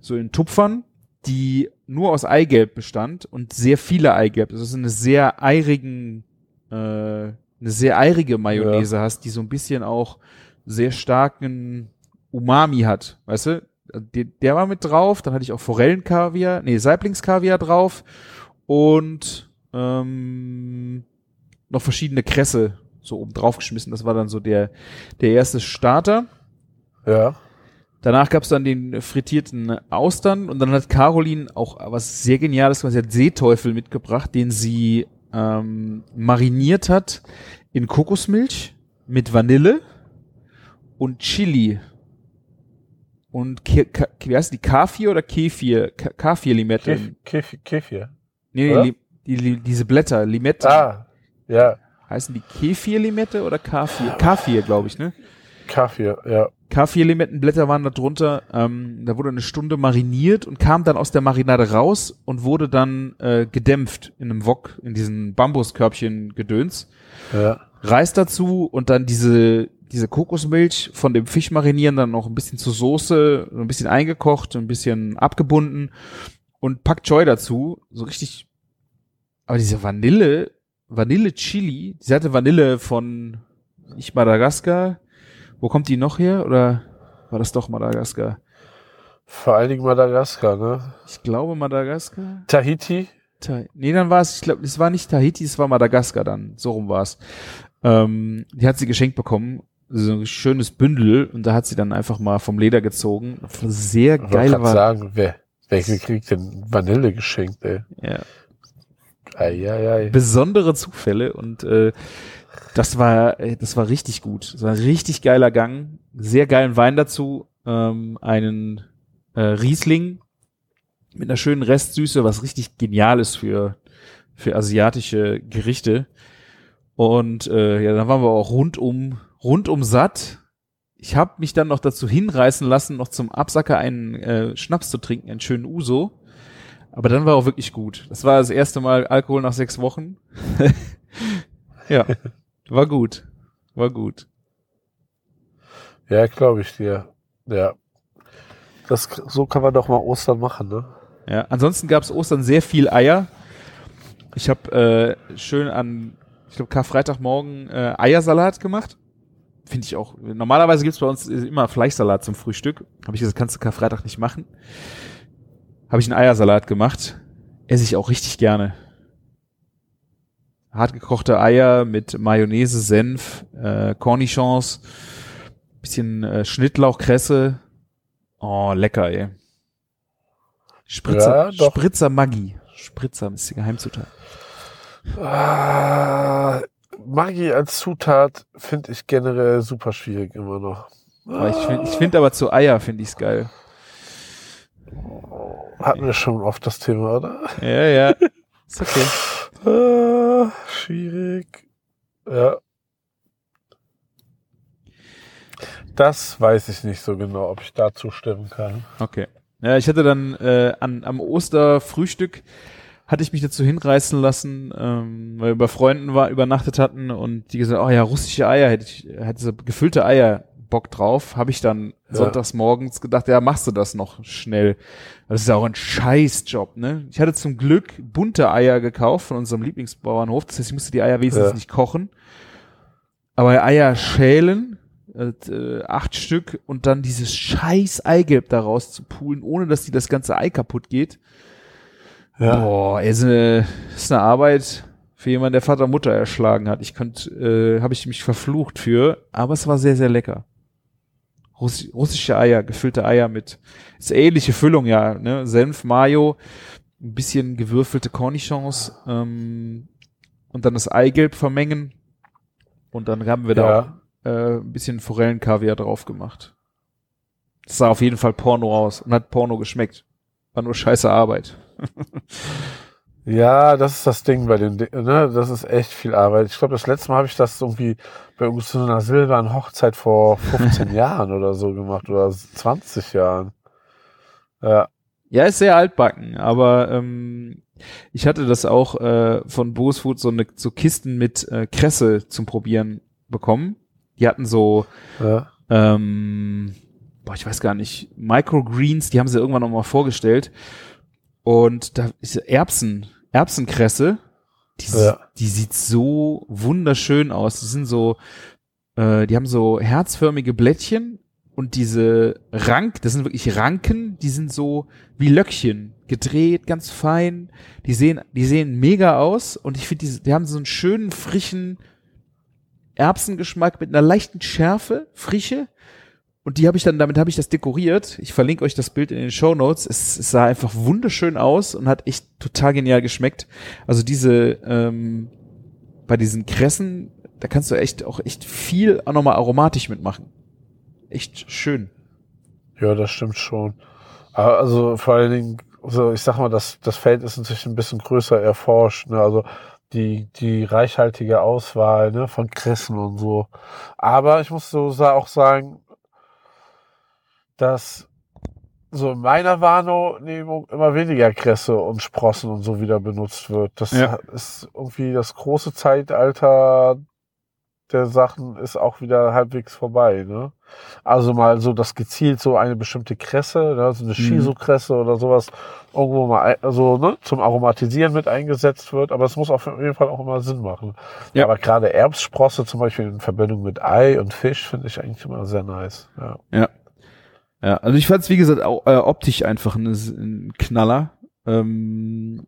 so in Tupfern, die nur aus Eigelb bestand und sehr viele Eigelb. Das ist eine sehr eirigen, äh, eine sehr eirige Mayonnaise hast, die so ein bisschen auch sehr starken Umami hat, weißt du? Der, der war mit drauf, dann hatte ich auch Forellenkaviar, nee, Saiblingskaviar drauf und ähm, noch verschiedene Kresse so oben drauf geschmissen. Das war dann so der, der erste Starter. Ja. Danach gab's dann den frittierten Austern und dann hat Caroline auch was sehr Geniales gemacht. Sie hat Seeteufel mitgebracht, den sie ähm, mariniert hat in Kokosmilch mit Vanille und Chili und Ke Ka wie heißt die Kafir oder Kefir? Ka Kafir Limette. Kef Kef Kefir. Nee, die, die, diese Blätter, Limette. Ah, ja. Heißen die Kefir Limette oder Kafir? Kafir, glaube ich, ne? Kafir, ja. K4-Limettenblätter waren da drunter. Ähm, da wurde eine Stunde mariniert und kam dann aus der Marinade raus und wurde dann äh, gedämpft in einem Wok, in diesen Bambuskörbchen Gedöns. Ja. Reis dazu und dann diese, diese Kokosmilch von dem Fisch marinieren, dann noch ein bisschen zur Soße, ein bisschen eingekocht, ein bisschen abgebunden und Pak Choi dazu. So richtig. Aber diese Vanille, Vanille Chili, sie hatte Vanille von nicht Madagaskar. Wo kommt die noch her? Oder war das doch Madagaskar? Vor allen Dingen Madagaskar, ne? Ich glaube Madagaskar. Tahiti. Ta nee, dann war es, ich glaube, es war nicht Tahiti, es war Madagaskar dann. So rum war es. Ähm, die hat sie geschenkt bekommen. So ein schönes Bündel und da hat sie dann einfach mal vom Leder gezogen. Sehr Ich geil war. sagen, wer, wer kriegt denn Vanille geschenkt, ey? Ja. Eieiei. besondere Zufälle und äh, das war äh, das war richtig gut. Das war ein richtig geiler Gang, sehr geilen Wein dazu, ähm, einen äh, Riesling mit einer schönen Restsüße, was richtig genial ist für für asiatische Gerichte. Und äh, ja, dann waren wir auch rundum rundum satt. Ich habe mich dann noch dazu hinreißen lassen, noch zum Absacker einen äh, Schnaps zu trinken, einen schönen Uso. Aber dann war auch wirklich gut. Das war das erste Mal Alkohol nach sechs Wochen. ja, war gut. War gut. Ja, glaube ich dir. Ja. Das, so kann man doch mal Ostern machen, ne? Ja, ansonsten gab es Ostern sehr viel Eier. Ich habe äh, schön an, ich glaube, Karfreitagmorgen äh, Eiersalat gemacht. Finde ich auch. Normalerweise gibt's bei uns immer Fleischsalat zum Frühstück. Habe ich gesagt, kannst du Karfreitag nicht machen. Habe ich einen Eiersalat gemacht. Esse ich auch richtig gerne. hartgekochte Eier mit Mayonnaise, Senf, äh, Cornichons, bisschen äh, Schnittlauch, Kresse. Oh, lecker, ey. Spritzer, Ja. Spritzer Maggi. Spritzer ist die Geheimzutat. Ah, Maggi als Zutat finde ich generell super schwierig immer noch. Aber ich finde ich find aber zu Eier finde ich's geil. Hatten wir schon oft das Thema, oder? Ja, ja. Ist okay. Ah, schwierig. Ja. Das weiß ich nicht so genau, ob ich dazu stimmen kann. Okay. Ja, ich hatte dann äh, an, am Osterfrühstück hatte ich mich dazu hinreißen lassen, ähm, weil wir bei Freunden war, übernachtet hatten und die gesagt, oh ja, russische Eier, hätte ich, hätte so gefüllte Eier Bock drauf, habe ich dann Ja. sonntags morgens gedacht, ja, machst du das noch schnell. Das ist ja auch ein Scheißjob, ne? Ich hatte zum Glück bunte Eier gekauft von unserem Lieblingsbauernhof, das heißt, ich musste die Eier wenigstens Ja. nicht kochen. Aber Eier schälen, äh, acht Stück und dann dieses scheiß Eigelb daraus zu poolen, ohne dass die das ganze Ei kaputt geht. Ja. Boah, ist eine, ist eine Arbeit für jemanden, der Vater und Mutter erschlagen hat. Ich könnte, äh, habe ich mich verflucht für, aber es war sehr, sehr lecker. Russi russische Eier, gefüllte Eier mit, ist ähnliche Füllung, ja, ne? Senf, Mayo, ein bisschen gewürfelte Cornichons, ähm, und dann das Eigelb vermengen. Und dann haben wir da Ja. auch äh, ein bisschen Forellenkaviar drauf gemacht. Das sah auf jeden Fall Porno aus und hat Porno geschmeckt. War nur scheiße Arbeit. Ja, das ist das Ding bei den, ne, das ist echt viel Arbeit. Ich glaube, das letzte Mal habe ich das irgendwie bei uns so einer silbernen Hochzeit vor 15 Jahren oder so gemacht oder 20 Jahren. Ja, Ja, ist sehr altbacken, aber ähm, ich hatte das auch äh, von Bose Food so eine so Kisten mit äh, Kresse zum Probieren bekommen. Die hatten so ja, ähm, boah, ich weiß gar nicht, Microgreens, die haben sie irgendwann noch mal vorgestellt. Und da ist Erbsen, Erbsenkresse, die, Ja. die sieht so wunderschön aus. Die sind so, äh, die haben so herzförmige Blättchen und diese Rank, das sind wirklich Ranken, die sind so wie Löckchen, gedreht, ganz fein. Die sehen, die sehen mega aus und ich finde, die, die haben so einen schönen, frischen Erbsengeschmack mit einer leichten Schärfe, Frische. Und die habe ich dann, damit habe ich das dekoriert. Ich verlinke euch das Bild in den Show Notes. Es, es sah einfach wunderschön aus und hat echt total genial geschmeckt. Also diese, ähm, bei diesen Kressen, da kannst du echt auch echt viel auch nochmal aromatisch mitmachen. Echt schön. ja, das stimmt schon. Aber Also vor allen Dingen, also ich sag mal, das, das Feld ist inzwischen ein bisschen größer erforscht. Ne? Also die, die reichhaltige Auswahl ne, von Kressen und so. Aber ich muss so auch sagen, dass so in meiner Wahrnehmung immer weniger Kresse und Sprossen und so wieder benutzt wird. Das Ja. ist irgendwie das große Zeitalter der Sachen ist auch wieder halbwegs vorbei. Ne? Also mal so, dass gezielt so eine bestimmte Kresse, ne, so eine Shiso-Kresse oder sowas irgendwo mal also, ne, zum Aromatisieren mit eingesetzt wird, aber es muss auf jeden Fall auch immer Sinn machen. Ja. Aber gerade Erbssprosse zum Beispiel in Verbindung mit Ei und Fisch finde ich eigentlich immer sehr nice. Ja. Ja. Ja, also ich fand es, wie gesagt, auch, äh, optisch einfach ein, ein Knaller. Ähm,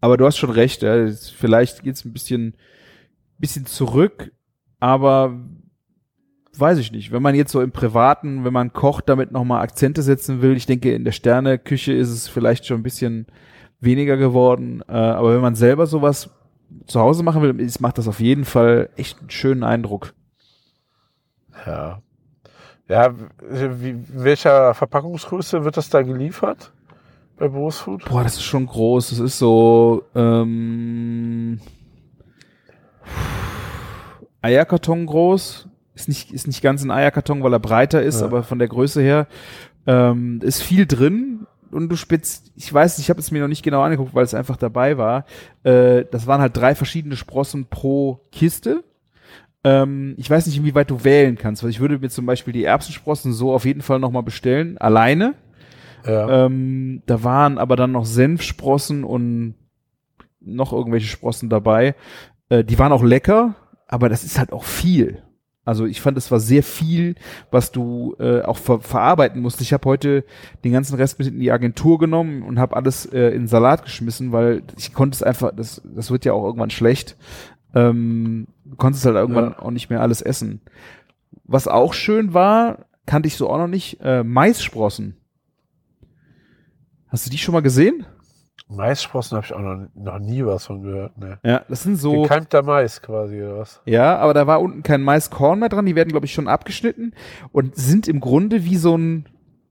aber du hast schon recht, ja, vielleicht geht's ein bisschen, bisschen zurück, aber weiß ich nicht. Wenn man jetzt so im Privaten, wenn man kocht, damit nochmal Akzente setzen will, ich denke, in der Sterneküche ist es vielleicht schon ein bisschen weniger geworden, äh, aber wenn man selber sowas zu Hause machen will, ist, macht das auf jeden Fall echt einen schönen Eindruck. Ja. Ja, wie, welcher Verpackungsgröße wird das da geliefert? Bei Bose Food? Boah, das ist schon groß. Das ist so ähm, Eierkarton groß. Ist nicht, ist nicht ganz ein Eierkarton, weil er breiter ist, Ja. aber von der Größe her ähm, ist viel drin. Und du spitzt, ich weiß, ich habe es mir noch nicht genau angeguckt, weil es einfach dabei war. Äh, das waren halt drei verschiedene Sprossen pro Kiste. Ähm, ich weiß nicht, inwieweit du wählen kannst, weil ich würde mir zum Beispiel die Erbsensprossen so auf jeden Fall nochmal bestellen, alleine. Ja. Ähm, da waren aber dann noch Senfsprossen und noch irgendwelche Sprossen dabei. Äh, die waren auch lecker, aber das ist halt auch viel. Also ich fand, es war sehr viel, was du äh, auch ver verarbeiten musst. Ich habe heute den ganzen Rest mit in die Agentur genommen und habe alles äh, in Salat geschmissen, weil ich konnte es einfach, das, das wird ja auch irgendwann schlecht. Ähm, du konntest halt irgendwann auch nicht mehr alles essen. Was auch schön war, kannte ich so auch noch nicht, äh, Maissprossen. Hast du die schon mal gesehen? Maissprossen habe ich auch noch, noch nie was von gehört. Ne. Ja, das sind so. Gekeimter Mais quasi, oder was? Ja, aber da war unten kein Maiskorn mehr dran. Die werden, glaube ich, schon abgeschnitten und sind im Grunde wie so ein,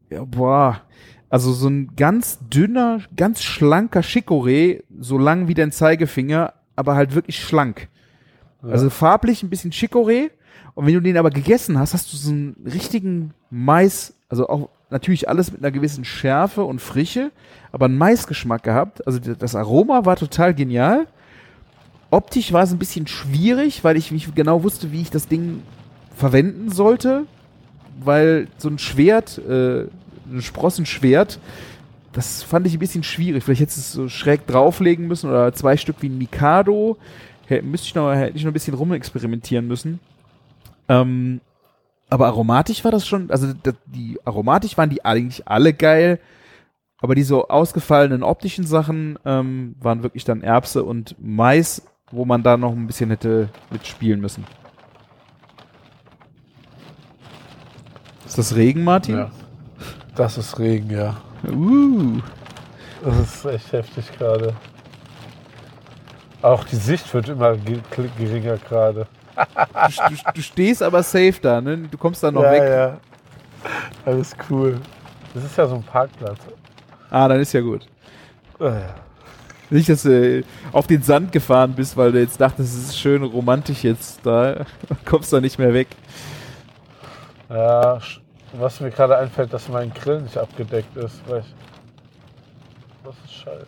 ja, boah, also so ein ganz dünner, ganz schlanker Chicorée, so lang wie dein Zeigefinger, aber halt wirklich schlank. Ja. Also farblich ein bisschen Chicorée. Und wenn du den aber gegessen hast, hast du so einen richtigen Mais, also auch natürlich alles mit einer gewissen Schärfe und Frische, aber einen Maisgeschmack gehabt. Also das Aroma war total genial. Optisch war es ein bisschen schwierig, weil ich nicht genau wusste, wie ich das Ding verwenden sollte, weil so ein Schwert, äh, ein Sprossenschwert, das fand ich ein bisschen schwierig. Vielleicht hätte es so schräg drauflegen müssen oder zwei Stück wie ein Mikado. Hätte, müsste ich noch, hätte ich noch ein bisschen rumexperimentieren müssen. Ähm, aber aromatisch war das schon, also die aromatisch waren die eigentlich alle geil, aber die so ausgefallenen optischen Sachen ähm, waren wirklich dann Erbse und Mais, wo man da noch ein bisschen hätte mitspielen müssen. Ist das Regen, Martin? Ja. Das ist Regen, ja. Uh. Das ist echt heftig gerade. Auch die Sicht wird immer ge geringer gerade. Du, du, du stehst aber safe da, ne? Du kommst da noch ja, weg. ja. Alles cool. Das ist ja so ein Parkplatz. Ah, dann ist ja gut. Äh, Nicht, dass du auf den Sand gefahren bist, weil du jetzt dachtest, es ist schön romantisch jetzt da. Kommst da nicht mehr weg. Ja, was mir gerade einfällt, dass mein Grill nicht abgedeckt ist. Weil ich das ist scheiße.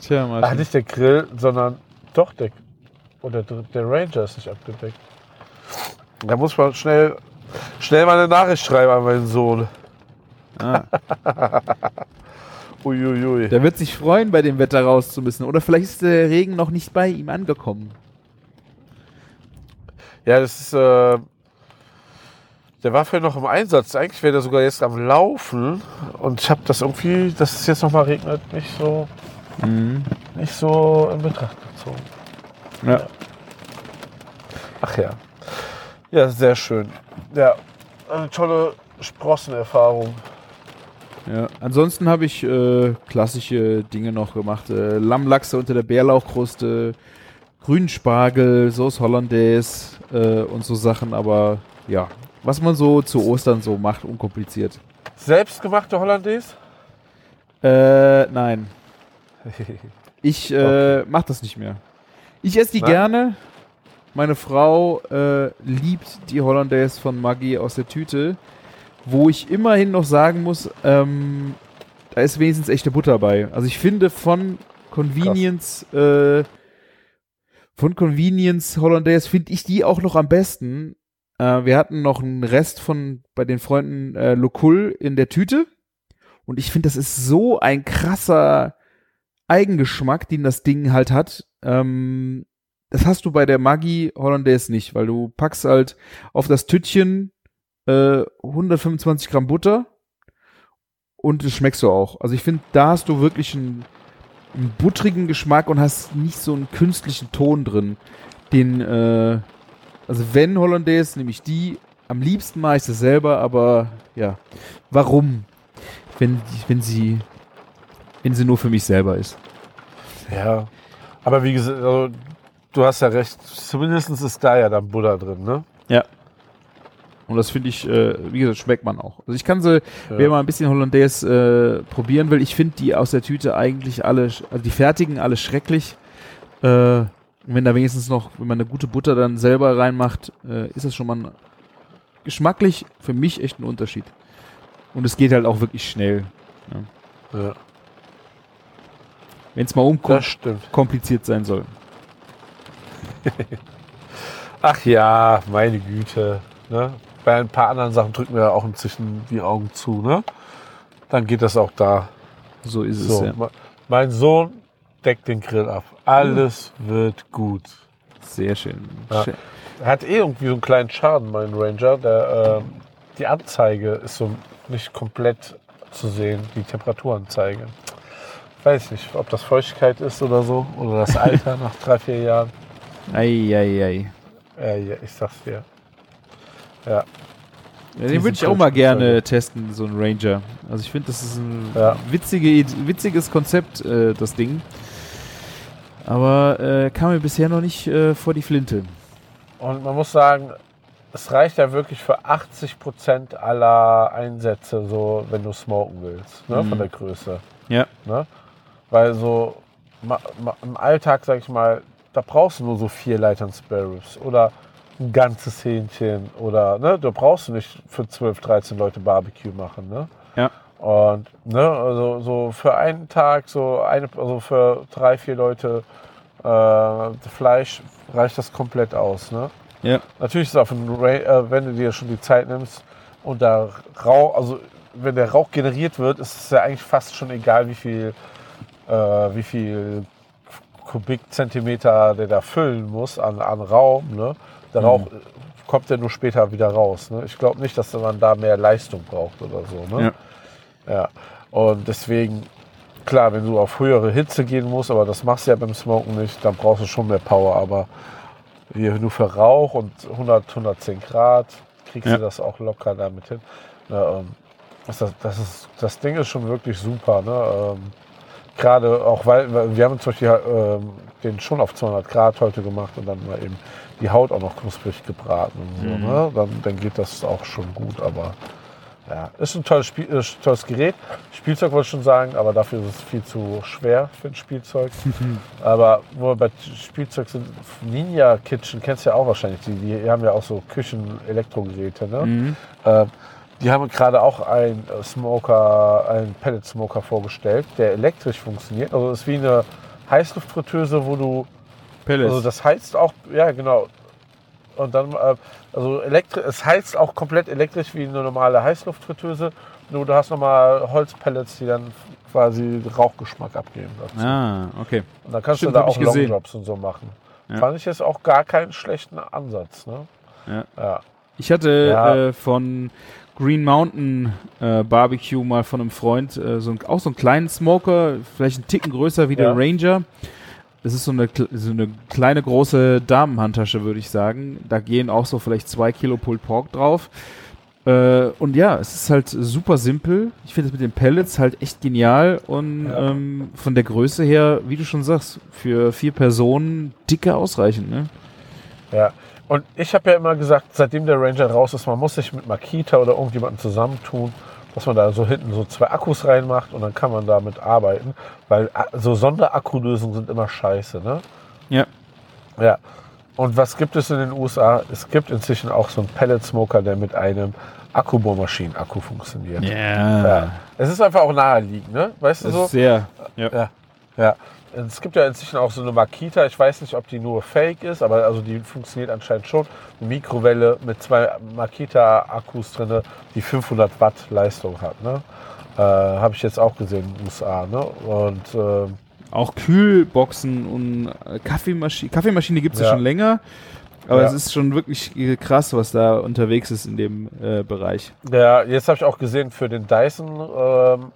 Tja, Ach, Martin. nicht der Grill, sondern doch der, oder der, der Ranger ist nicht abgedeckt. Da muss man schnell, schnell mal eine Nachricht schreiben an meinen Sohn. Ah, Uiuiui. der wird sich freuen, bei dem Wetter raus zu müssen. Oder vielleicht ist der Regen noch nicht bei ihm angekommen. Ja, das ist, äh, der war vorhin noch im Einsatz. Eigentlich wäre der sogar jetzt am Laufen. Und ich habe das irgendwie, dass es jetzt nochmal regnet, nicht so, nicht so in Betracht gezogen. Ja. Ach ja. Ja, sehr schön. Ja, eine tolle Sprossenerfahrung. ja. Ansonsten habe ich äh, klassische Dinge noch gemacht. Äh, Lammlachse unter der Bärlauchkruste, Grünspargel, Sauce Hollandaise äh, und so Sachen. Aber ja, was man so zu Ostern so macht, unkompliziert. Selbstgemachte Hollandaise? Äh, nein. Ich äh, mach das nicht mehr. Ich esse die Nein? gerne. Meine Frau äh, liebt die Hollandaise von Maggi aus der Tüte, wo ich immerhin noch sagen muss, ähm, da ist wenigstens echte Butter bei. Also ich finde von Convenience, äh, von Convenience Hollandaise finde ich die auch noch am besten. Äh, wir hatten noch einen Rest von bei den Freunden äh, Lokul in der Tüte. Und ich finde, das ist so ein krasser Eigengeschmack, den das Ding halt hat. Ähm, das hast du bei der Maggi Hollandaise nicht, weil du packst halt auf das Tütchen äh, 125 Gramm Butter und das schmeckst du auch. Also ich finde, da hast du wirklich einen, einen buttrigen Geschmack und hast nicht so einen künstlichen Ton drin. Den, äh, also wenn Hollandaise, nehme ich die. Am liebsten mache ich das selber, aber ja, warum? Wenn, wenn sie, wenn sie nur für mich selber ist. Ja. Aber wie gesagt, also, du hast ja recht. Zumindest ist da ja dann Butter drin, ne? Ja. Und das finde ich, äh, wie gesagt, schmeckt man auch. Also ich kann sie, Ja. wer mal ein bisschen Hollandaise äh, probieren will, ich finde die aus der Tüte eigentlich alle, also die fertigen alle schrecklich. Äh, wenn da wenigstens noch, wenn man eine gute Butter dann selber reinmacht, äh, ist das schon mal ein, geschmacklich für mich echt ein Unterschied. Und es geht halt auch wirklich schnell. Ja, Wenn es mal unkompliziert sein soll. Ach ja, meine Güte. Ne? Bei ein paar anderen Sachen drücken wir ja auch inzwischen die Augen zu, ne? Dann geht das auch da. So ist So, es ja. me- mein Sohn deckt den Grill ab. Alles wird gut. Sehr schön. Ja. Schön. Hat eh irgendwie so einen kleinen Schaden, mein Ranger. Der, ähm, die Anzeige ist so nicht komplett zu sehen, die Temperaturanzeige. Weiß nicht, ob das Feuchtigkeit ist oder so. Oder das Alter nach drei, vier Jahren. Ei, ei, ei. Ja, ja, ich sag's dir. Ja, Ja, den würde ich auch mal gerne testen, so ein Ranger. Also ich finde, das ist ein Ja. witzige, witziges Konzept, äh, das Ding. Aber äh, kam mir bisher noch nicht äh, vor die Flinte. Und man muss sagen, es reicht ja wirklich für 80% aller Einsätze, so wenn du smoken willst, ne, Mhm. von der Größe. Ja. Ne? Weil so ma, ma, im Alltag, sag ich mal, da brauchst du nur so vier Leitern Spare Ribs oder ein ganzes Hähnchen oder ne, du brauchst nicht für 12, 13 Leute Barbecue machen. Ne? Ja. Und ne, also so für einen Tag, so eine, also für drei, vier Leute äh, Fleisch reicht das komplett aus. Ne? Ja. Natürlich ist es auf ein äh, wenn du dir schon die Zeit nimmst und da Rauch, also wenn der Rauch generiert wird, ist es ja eigentlich fast schon egal, wie viel, äh, wie viel Kubikzentimeter der da füllen muss an, an Raum. Ne? Der Rauch äh, kommt ja nur später wieder raus. Ne? Ich glaube nicht, dass man da mehr Leistung braucht oder so. Ne? Ja. Und deswegen, klar, wenn du auf höhere Hitze gehen musst, aber das machst du ja beim Smoken nicht, dann brauchst du schon mehr Power. Aber hier nur für Rauch und 100, 110 Grad kriegst Ja. du das auch locker damit hin. Ja, ähm, das, das, ist, das Ding ist schon wirklich super. Ne? Ähm, Gerade auch, weil weil wir haben zum Beispiel ähm, den schon auf 200 Grad heute gemacht und dann mal eben die Haut auch noch knusprig gebraten so. Mhm. Ne? Dann, dann geht das auch schon gut. Aber ja, ist ein tolles, Spiel, äh, tolles Gerät. Spielzeug wollte ich schon sagen, aber dafür ist es viel zu schwer für ein Spielzeug. aber wo wir bei Spielzeug sind, Ninja Kitchen kennst du ja auch wahrscheinlich. Die, die haben ja auch so Küchen-Elektrogeräte. Ne? Mhm. Ähm, die haben gerade auch einen äh, Smoker, einen Pellet Smoker vorgestellt, der elektrisch funktioniert. Also es ist wie eine Heißluftfritteuse, wo du Pellets. also das heizt auch, ja genau. Und dann, äh, also elektri es heizt auch komplett elektrisch wie eine normale Heißluftfritteuse. Nur du hast nochmal Holzpellets, die dann quasi Rauchgeschmack abgeben. dazu. ah, okay. Und dann kannst Stimmt, du da auch. Longdrops und so machen. Ja. Fand ich jetzt auch gar keinen schlechten Ansatz. Ne? Ja. Ja. Ich hatte Ja. äh, von Green Mountain äh, Barbecue mal von einem Freund äh, so ein, auch so einen kleinen Smoker, vielleicht einen Ticken größer wie der. Ranger. Das ist so eine, so eine kleine große Damenhandtasche, würde ich sagen. Da gehen auch so vielleicht zwei Kilo Pulled Pork drauf. Äh, und ja, es ist halt super simpel. Ich finde es mit den Pellets halt echt genial und Ja. ähm, von der Größe her, wie du schon sagst, für vier Personen dicke ausreichend. Ne? Ja, und ich habe ja immer gesagt, seitdem der Ranger raus ist, man muss sich mit Makita oder irgendjemandem zusammentun, dass man da so hinten so zwei Akkus reinmacht und dann kann man damit arbeiten, weil a- so Sonderakkulösungen sind immer scheiße, ne? Ja. Ja. Und was gibt es in den USA? Es gibt inzwischen auch so einen Pellet Smoker, der mit einem Akkubohrmaschinen-Akku funktioniert. Ja. Es ist einfach auch naheliegend, ne? Weißt du so? sehr. Ja. Ja, ja. Es gibt ja inzwischen auch so eine Makita. Ich weiß nicht, ob die nur fake ist, aber also die funktioniert anscheinend schon. Eine Mikrowelle mit zwei Makita-Akkus drin, die 500 Watt Leistung hat. Ne? Äh, Habe ich jetzt auch gesehen in den USA. Ne? Und ähm, Auch Kühlboxen und äh, Kaffeemaschine. Kaffeemaschine gibt es ja. Ja. schon länger. Aber Ja. es ist schon wirklich äh, krass, was da unterwegs ist in dem äh, Bereich. ja, jetzt habe ich auch gesehen für den Dyson, ähm,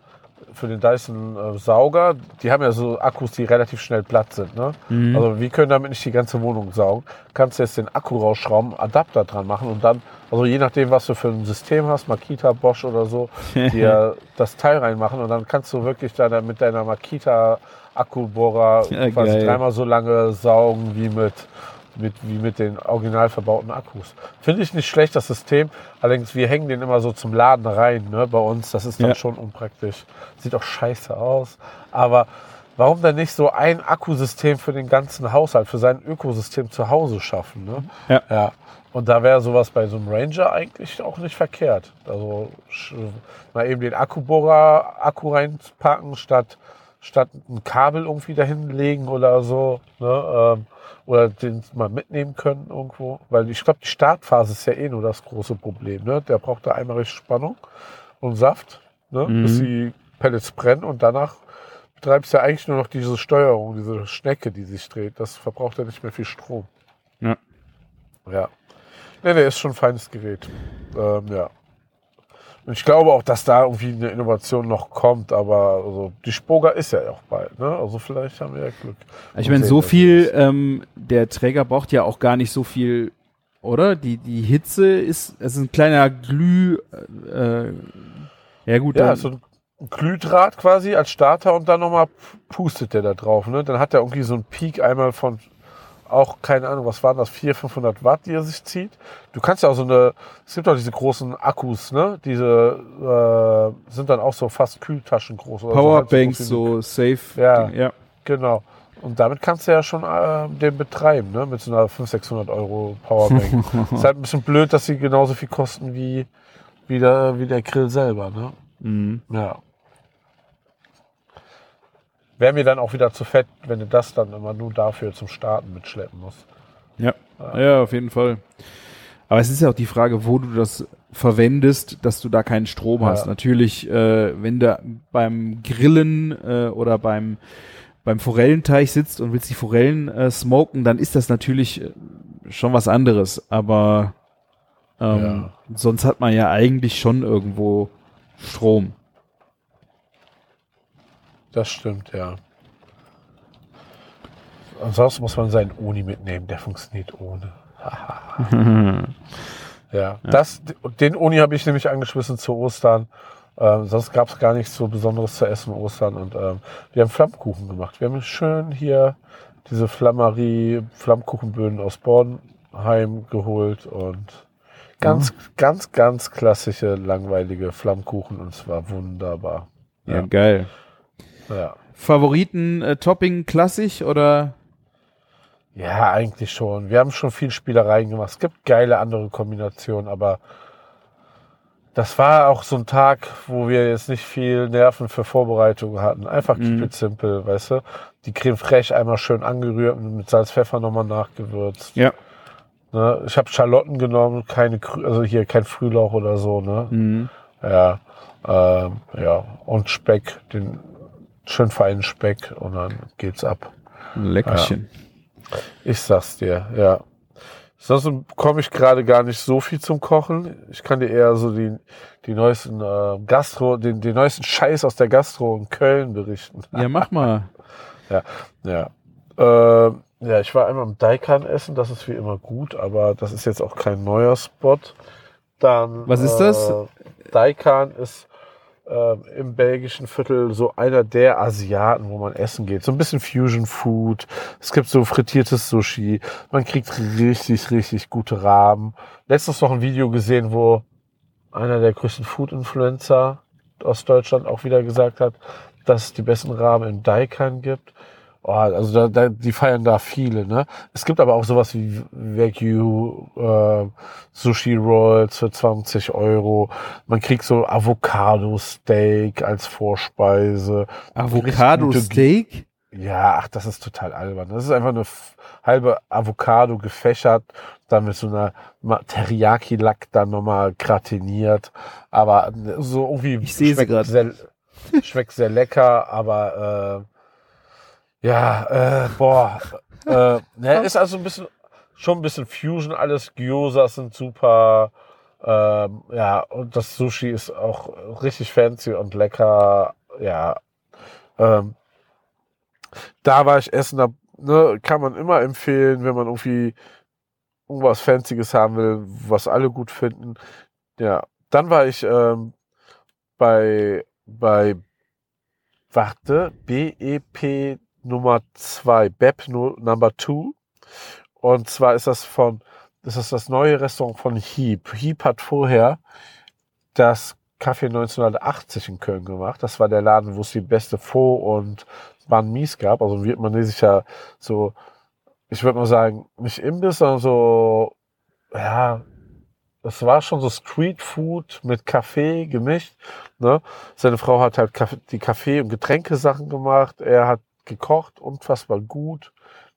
für den Dyson äh, Sauger, die haben ja so Akkus, die relativ schnell platt sind. Ne? Mhm. Also wir können damit nicht die ganze Wohnung saugen. Kannst jetzt den Akku rausschrauben, Adapter dran machen und dann, also je nachdem, was du für ein System hast, Makita, Bosch oder so, dir das Teil reinmachen und dann kannst du wirklich da mit deiner Makita Akkubohrer Ja, quasi geil. dreimal so lange saugen wie mit, mit, wie mit den original verbauten Akkus. Finde ich nicht schlecht, das System. Allerdings, wir hängen den immer so zum Laden rein, ne, bei uns. Das ist dann Ja. schon unpraktisch. Sieht auch scheiße aus. Aber warum dann nicht so ein Akkusystem für den ganzen Haushalt, für sein Ökosystem zu Hause schaffen? Ne? Ja. ja. Und da wäre sowas bei so einem Ranger eigentlich auch nicht verkehrt. Also mal eben den Akkubohrer Akku reinpacken, statt, statt ein Kabel irgendwie dahin legen oder so. Ne? Ähm, oder den mal mitnehmen können irgendwo. Weil ich glaube, die Startphase ist ja eh nur das große Problem. Ne? Der braucht da einmal richtig Spannung und Saft, ne? Mhm. bis die Pellets brennen und danach betreibst du ja eigentlich nur noch diese Steuerung, diese Schnecke, die sich dreht. Das verbraucht ja nicht mehr viel Strom. Ja. Ja. Nee, nee, ist schon ein feines Gerät. Ähm, ja. Ich glaube auch, dass da irgendwie eine Innovation noch kommt, aber also, die Spoga ist ja auch bald, ne? Also vielleicht haben wir ja Glück. Ich meine, so viel, ähm, der Träger braucht ja auch gar nicht so viel, oder? Die, die Hitze ist, es ist ein kleiner Glüh, äh, ja gut, Ja, dann, so ein Glühdraht quasi als Starter und dann nochmal pustet der da drauf. Ne? Dann hat er irgendwie so einen Peak einmal von auch, keine Ahnung, was waren das, 400, 500 Watt, die er sich zieht. Du kannst ja auch so eine, es gibt auch diese großen Akkus, ne? Diese äh, sind dann auch so fast Kühltaschen groß. Powerbanks, so. halt so safe. Ja. Ja. Genau. Und damit kannst du ja schon äh, den betreiben, ne? Mit so einer 500, 600 Euro Powerbank. ist halt ein bisschen blöd, dass sie genauso viel kosten wie, wie, der, wie der Grill selber, ne? Mhm. Ja. Wäre mir dann auch wieder zu fett, wenn du das dann immer nur dafür zum Starten mitschleppen musst. Ja. ja, auf jeden Fall. Aber es ist ja auch die Frage, wo du das verwendest, dass du da keinen Strom Ja. hast. Natürlich, äh, wenn du beim Grillen äh, oder beim beim Forellenteich sitzt und willst die Forellen äh, smoken, dann ist das natürlich äh, schon was anderes. Aber ähm, sonst hat man ja eigentlich schon irgendwo Strom. Das stimmt, ja. Ansonsten muss man seinen Uni mitnehmen, der funktioniert ohne. ja, das, den Uni habe ich nämlich angeschmissen zu Ostern. Ähm, sonst gab es gar nichts so Besonderes zu essen Ostern. Und ähm, wir haben Flammkuchen gemacht. Wir haben schön hier diese Flammerie, Flammkuchenböden aus Bornheim geholt und ganz, ganz, ganz klassische, langweilige Flammkuchen und es war wunderbar. Ja, Ja. geil. Ja. Favoriten äh, Topping klassisch oder? Ja, eigentlich schon. Wir haben schon viel Spielereien gemacht. Es gibt geile andere Kombinationen, aber das war auch so ein Tag, wo wir jetzt nicht viel Nerven für Vorbereitungen hatten. Einfach Mhm. it simple, weißt du? Die Creme fraiche einmal schön angerührt und mit Salz, Pfeffer nochmal nachgewürzt. Ja. Ne? Ich habe Schalotten genommen, keine, also hier kein Frühlauch oder so, ne? Mhm. Ja, ähm, ja. Und Speck, den schön feinen Speck und dann geht's ab. Leckerchen. Ich sag's dir, ja. Sonst komme ich gerade gar nicht so viel zum Kochen. Ich kann dir eher so die, die neuesten äh, Gastro, den, den neuesten Scheiß aus der Gastro in Köln berichten. Ja, mach mal. Ja. Äh, ja, ich war einmal im Daikan essen, das ist wie immer gut, aber das ist jetzt auch kein neuer Spot. Dann, Was ist das? Äh, Daikan ist äh, im belgischen Viertel so einer der Asiaten, wo man essen geht. So ein bisschen Fusion Food. Es gibt so frittiertes Sushi. Man kriegt richtig, richtig gute Rahmen. Letztens noch ein Video gesehen, wo einer der größten Food-Influencer aus Deutschland auch wieder gesagt hat, dass es die besten Rahmen in Daikan gibt. Oh, also da, da, die feiern da viele, ne? Es gibt aber auch sowas wie Wagyu, äh, Sushi Rolls für 20 Euro. Man kriegt so Avocado Steak als Vorspeise. Avocado Steak? Ja, ach, das ist total albern. Das ist einfach eine halbe Avocado gefächert, dann mit so einer Teriyaki-Lack dann nochmal gratiniert. Aber äh, so irgendwie Ich sehe sehr, schmeckt sehr lecker, aber äh, ja, äh, boah. Äh, ne, ist also ein bisschen, schon ein bisschen Fusion alles. Gyosas sind super. Ähm, ja, und das Sushi ist auch richtig fancy und lecker. Ja, ähm, da war ich essen, da ne, kann man immer empfehlen, wenn man irgendwie irgendwas Fancyes haben will, was alle gut finden. Ja, dann war ich ähm, bei, bei, warte, BEP Nummer 2, BEP Nu- Number 2. Und zwar ist das von, das ist das neue Restaurant von Heap. Heap hat vorher das Café 1980 in Köln gemacht. Das war der Laden, wo es die beste Pho und Banh Mies gab. Also vietnamesischer, so, ich würde mal sagen, nicht Imbiss, sondern so, ja, das war schon so Street Food mit Kaffee gemischt. Ne? Seine Frau hat halt Kaffee, die Kaffee- und Getränkesachen gemacht. Er hat gekocht, unfassbar gut.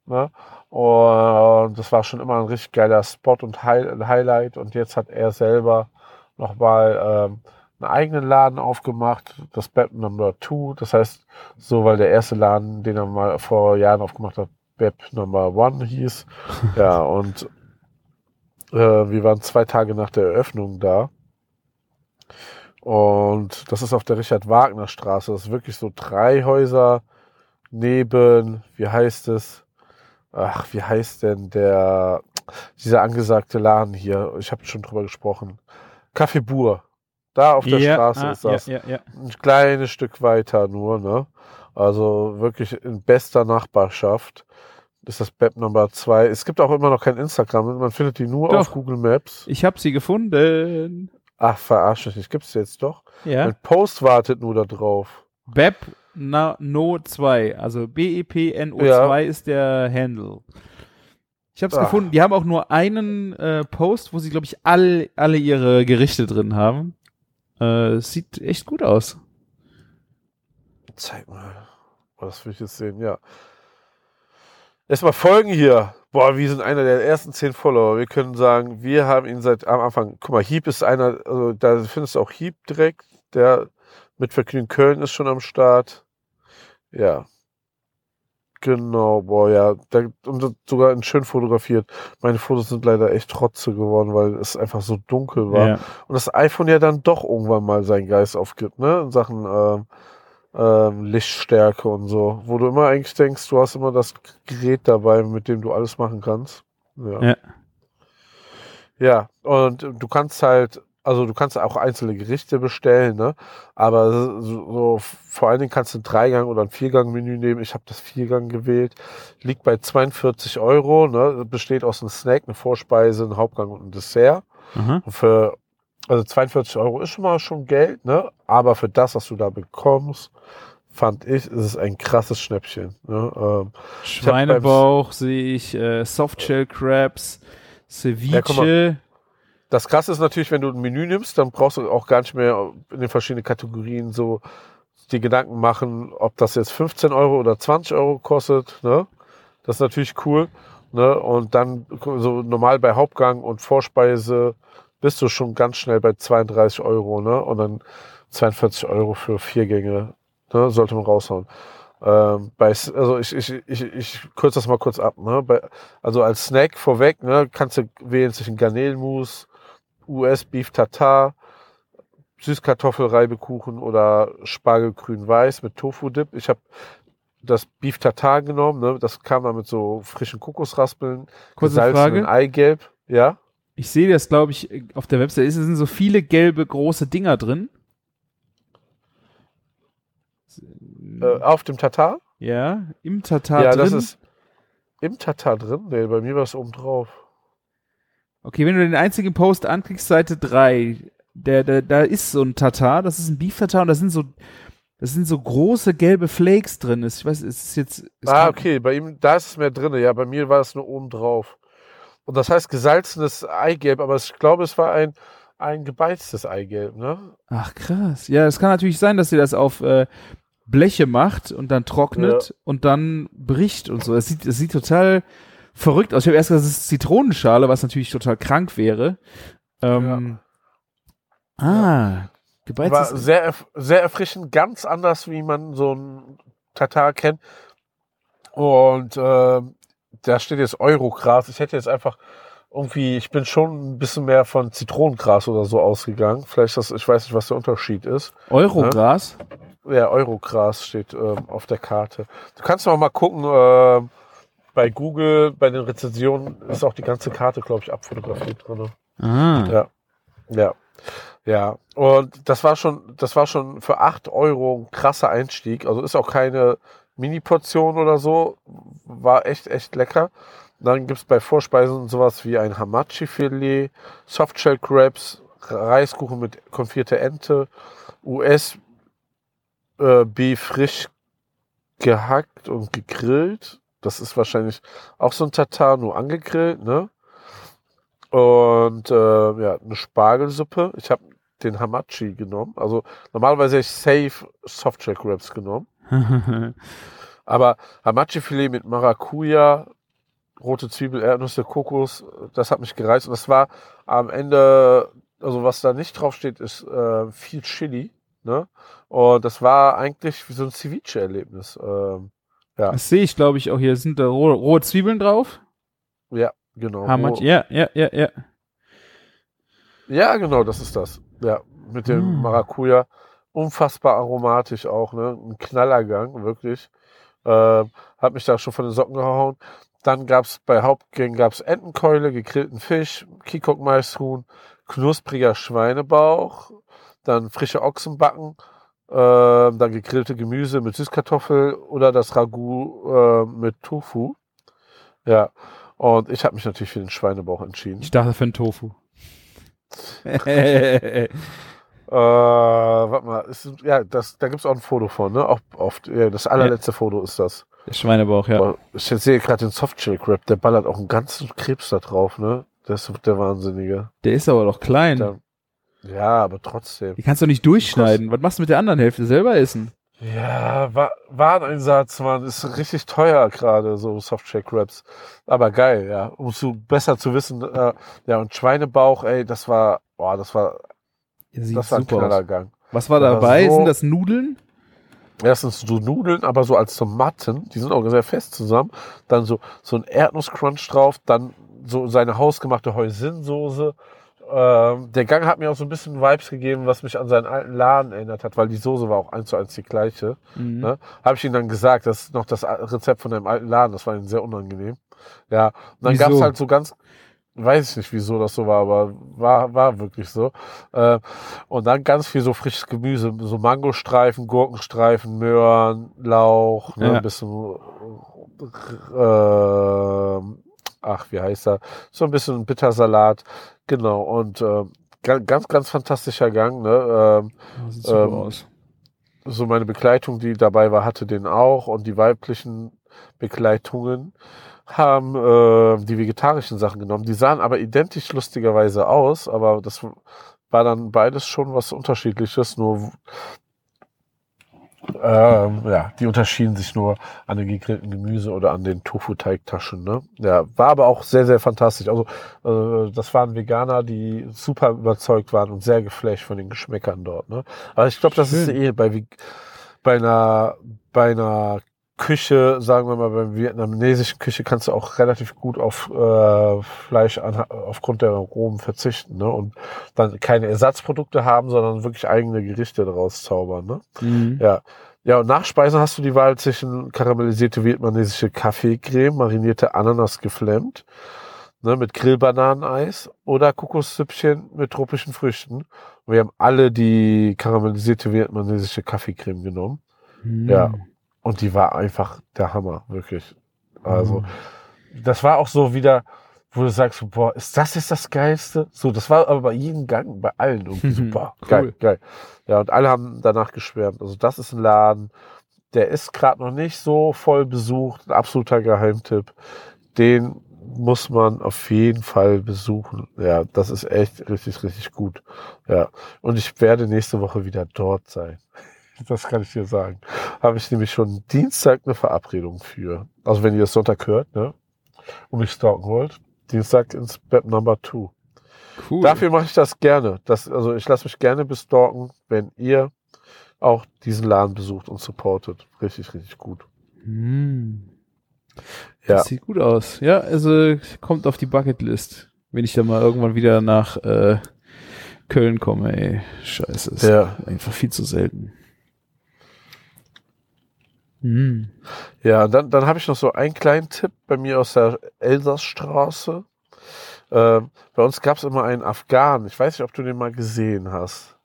Ne? Und das war schon immer ein richtig geiler Spot und High Highlight. Und jetzt hat er selber nochmal ähm, einen eigenen Laden aufgemacht, das Bad Number Two. Das heißt, so, weil der erste Laden, den er mal vor Jahren aufgemacht hat, Beb Number One hieß. Ja, und äh, wir waren zwei Tage nach der Eröffnung da. Und das ist auf der Richard-Wagner-Straße. Das ist wirklich so drei Häuser neben, wie heißt es? Ach, wie heißt denn der, dieser angesagte Laden hier? Ich habe schon drüber gesprochen. Café Bur. Da auf der Straße ah, ist das. Ja, ja, ja. Ein kleines Stück weiter nur, ne? Also wirklich in bester Nachbarschaft ist das Beb Number 2. Es gibt auch immer noch kein Instagram. Man findet die nur Doch. auf Google Maps. Ich habe sie gefunden. Ach, verarsche mich nicht. Gibt's jetzt doch? Ja. Ein Post wartet nur da drauf. Beb Na, No 2, also E B-E-P-N-O-2 Ja. ist der Handle. Ich habe es Ah. gefunden. Die haben auch nur einen äh, Post, wo sie, glaube ich, all, alle ihre Gerichte drin haben. Äh, sieht echt gut aus. Zeig mal. Das will ich jetzt sehen, ja. Erstmal folgen hier. Boah, wir sind einer der ersten zehn Follower. Wir können sagen, wir haben ihn seit am Anfang. Guck mal, Hieb ist einer, also da findest du auch Hieb direkt. Der mit Vergnügen Köln ist schon am Start. Ja. Genau, boah, ja. Da, und sogar schön fotografiert. Meine Fotos sind leider echt trotze geworden, weil es einfach so dunkel war. Ja. Und das iPhone ja dann doch irgendwann mal seinen Geist aufgibt, ne? In Sachen ähm, ähm, Lichtstärke und so. Wo du immer eigentlich denkst, du hast immer das Gerät dabei, mit dem du alles machen kannst. Ja. Ja. Ja, und du kannst halt, also du kannst auch einzelne Gerichte bestellen, ne? Aber so, so vor allen Dingen kannst du ein Dreigang oder ein Viergang-Menü nehmen. Ich habe das Viergang gewählt. Liegt bei 42 Euro, ne? Besteht aus einem Snack, eine Vorspeise, ein Hauptgang und ein Dessert. Aha. Und für, also 42 Euro ist schon mal schon Geld, ne? Aber für das, was du da bekommst, fand ich, ist es ein krasses Schnäppchen. Ne? Ähm, Schweinebauch sehe ich, äh, Softshell Crabs, Ja, Ceviche. Das krasse ist natürlich, wenn du ein Menü nimmst, dann brauchst du auch gar nicht mehr in den verschiedenen Kategorien so die Gedanken machen, ob das jetzt 15 Euro oder 20 Euro kostet. Ne? Das ist natürlich cool. Ne? Und dann so normal bei Hauptgang und Vorspeise bist du schon ganz schnell bei 32 Euro. Ne? Und dann 42 Euro für vier Gänge. Ne? Sollte man raushauen. Ähm, bei, also ich, ich, ich, ich kürze das mal kurz ab. Ne? Bei, also als Snack vorweg ne, kannst du wählen zwischen Garnelenmus, US Beef Tartar, Süßkartoffelreibekuchen oder Spargelgrün Weiß mit Tofu-Dip. Ich habe das Beef Tartar genommen, ne? das kam dann mit so frischen Kokosraspeln, Kurze Frage. Eigelb. Ja, Ich sehe das, glaube ich, auf der Website. Es sind so viele gelbe große Dinger drin. äh, auf dem Tartar. Ja, im Tatar ja, drin. das ist im Tartar drin. Nee, bei mir war es oben drauf. Okay, wenn du den einzigen Post anklickst, Seite 3, der, der, da ist so ein Tatar, das ist ein Beef Tatar und da sind so, das sind so große gelbe Flakes drin. Ich weiß, es ist jetzt. Es ah, okay, bei ihm, da ist es mehr drin. Ja, bei mir war es nur oben drauf. Und das heißt gesalzenes Eigelb, aber ich glaube, es war ein, ein gebeiztes Eigelb, ne? Ach krass. Ja, es kann natürlich sein, dass sie das auf äh, Bleche macht und dann trocknet und dann bricht und so. Es sieht, es sieht total verrückt aus. Ich habe erst gesagt, es ist Zitronenschale, was natürlich total krank wäre. Ähm, Ah, War gebeiztes. sehr, erf- sehr erfrischend, ganz anders, wie man so ein Tatar kennt. Und äh, da steht jetzt Eurogras. Ich hätte jetzt einfach irgendwie, ich bin schon ein bisschen mehr von Zitronengras oder so ausgegangen. Vielleicht das, ich weiß nicht, was der Unterschied ist. Eurogras. Ja, Eurogras steht ähm, auf der Karte. Du kannst noch mal gucken, äh, bei Google, bei den Rezensionen ist auch die ganze Karte, glaube ich, abfotografiert drin. Ah. Ja. Ja. Ja. Und das war schon, das war schon für 8 Euro ein krasser Einstieg. Also ist auch keine Mini-Portion oder so. War echt, echt lecker. Dann gibt's bei Vorspeisen sowas wie ein Hamachi-Filet, Softshell Crabs, Reiskuchen mit konfierter Ente, US äh, Beef frisch gehackt und gegrillt. Das ist wahrscheinlich auch so ein Tatar, nur angegrillt, ne? Und äh, ja, eine Spargelsuppe. Ich habe den Hamachi genommen. Also normalerweise hätte ich safe Softshell Crabs genommen. Aber Hamachi-Filet mit Maracuja, rote Zwiebel, Erdnüsse, Kokos, das hat mich gereizt. Und das war am Ende, also was da nicht draufsteht, ist äh, viel Chili. Ne? Und das war eigentlich wie so ein Ceviche-Erlebnis. Ähm, Ja. Das sehe ich, glaube ich, auch hier. Sind da rohe, rohe Zwiebeln drauf? Ja, genau. Ja, ja, ja, ja. Ja, genau, das ist das. Ja, mit dem Hm. Maracuja. Unfassbar aromatisch auch, ne? Ein Knallergang, wirklich. Ähm, hat mich da schon von den Socken gehauen. Dann gab's bei Hauptgängen gab's Entenkeule, gegrillten Fisch, Kikok-Maishuhn, knuspriger Schweinebauch, dann frische Ochsenbacken, ähm, dann gegrillte Gemüse mit Süßkartoffel oder das Ragout äh, mit Tofu. Ja, und ich habe mich natürlich für den Schweinebauch entschieden. Ich dachte für einen Tofu. Äh, warte mal, ist, ja, das, da gibt's auch ein Foto von, ne? Auch oft, ja, das allerletzte Foto ist das. Der Schweinebauch, ja. Ich sehe gerade den Softshell-Grab, der ballert auch einen ganzen Krebs da drauf, ne? Das ist der Wahnsinnige. Der ist aber doch klein. Der, ja, aber trotzdem. Die kannst du nicht durchschneiden. Was machst du mit der anderen Hälfte? Selber essen? Ja, Wa Wareneinsatz, Mann, ist richtig teuer gerade, so Softshell-Grabs. Aber geil, ja. Um zu besser zu wissen, äh, ja, und Schweinebauch, ey, das war, boah, das war, sieht das war ein. Knallergang. Was war dabei? so- Sind das Nudeln? Erstens so Nudeln, aber so als Tomaten, die sind auch sehr fest zusammen. Dann so, so ein Erdnusscrunch drauf, dann so seine hausgemachte Hoisinsoße. Ähm, der Gang hat mir auch so ein bisschen Vibes gegeben, was mich an seinen alten Laden erinnert hat, weil die Soße war auch eins zu eins die gleiche. Mhm. Ne? Habe ich ihm dann gesagt, das ist noch das Rezept von dem alten Laden, das war ihm sehr unangenehm. Ja, und dann Wieso? gab's halt so ganz, weiß ich nicht, wieso das so war, aber war, war wirklich so. Äh, und dann ganz viel so frisches Gemüse, so Mangostreifen, Gurkenstreifen, Möhren, Lauch, ne, Ja. ein bisschen, äh, ach, wie heißt er? So ein bisschen Bittersalat, genau. Und äh, ga- ganz, ganz fantastischer Gang, ne? Ähm, sieht super ähm, aus. so meine Begleitung, die dabei war, hatte den auch und die weiblichen Begleitungen haben äh, die vegetarischen Sachen genommen. Die sahen aber identisch lustigerweise aus, aber das war dann beides schon was Unterschiedliches, nur ähm, ja, die unterschieden sich nur an den gegrillten Gemüse oder an den Tofu-Teigtaschen. Ne? Ja, war aber auch sehr, sehr fantastisch. Also äh, das waren Veganer, die super überzeugt waren und sehr geflasht von den Geschmäckern dort. Ne? Aber ich glaube, das ist eh bei, bei einer bei einer Küche, sagen wir mal, beim vietnamesischen Küche kannst du auch relativ gut auf äh, Fleisch an, aufgrund der Aromen verzichten ne? und dann keine Ersatzprodukte haben, sondern wirklich eigene Gerichte daraus zaubern. Ne? Mhm. Ja. Ja, und nach Speisen hast du die Wahl zwischen karamellisierte vietnamesische Kaffeecreme, marinierte Ananas geflammt, ne, mit Grillbananeneis oder Kokossüppchen mit tropischen Früchten. Und wir haben alle die karamellisierte vietnamesische Kaffeecreme genommen. Mhm. Ja. Und die war einfach der Hammer, wirklich. Also, Mhm. das war auch so wieder, wo du sagst, boah, ist das jetzt das Geilste? So, das war aber bei jedem Gang, bei allen irgendwie Mhm. super. Cool. Geil, geil. Ja, und alle haben danach geschwärmt. Also, das ist ein Laden, der ist gerade noch nicht so voll besucht, ein absoluter Geheimtipp. Den muss man auf jeden Fall besuchen. Ja, das ist echt richtig, richtig gut. Ja, und ich werde nächste Woche wieder dort sein. Das kann ich dir sagen. Habe ich nämlich schon Dienstag eine Verabredung für. Also wenn ihr das Sonntag hört, ne? Und mich stalken wollt. Dienstag ins Bett Number Two. Cool. Dafür mache ich das gerne. Das, also ich lasse mich gerne bestalken, wenn ihr auch diesen Laden besucht und supportet. Richtig, richtig gut. Ja. Das sieht gut aus. Ja, also kommt auf die Bucketlist, wenn ich dann mal irgendwann wieder nach äh, Köln komme, ey. Scheiße, ist Ja. einfach viel zu selten. Mhm. Ja, dann, dann habe ich noch so einen kleinen Tipp bei mir aus der Elsassstraße. Ähm, bei uns gab es immer einen Afghanen. Ich weiß nicht, ob du den mal gesehen hast.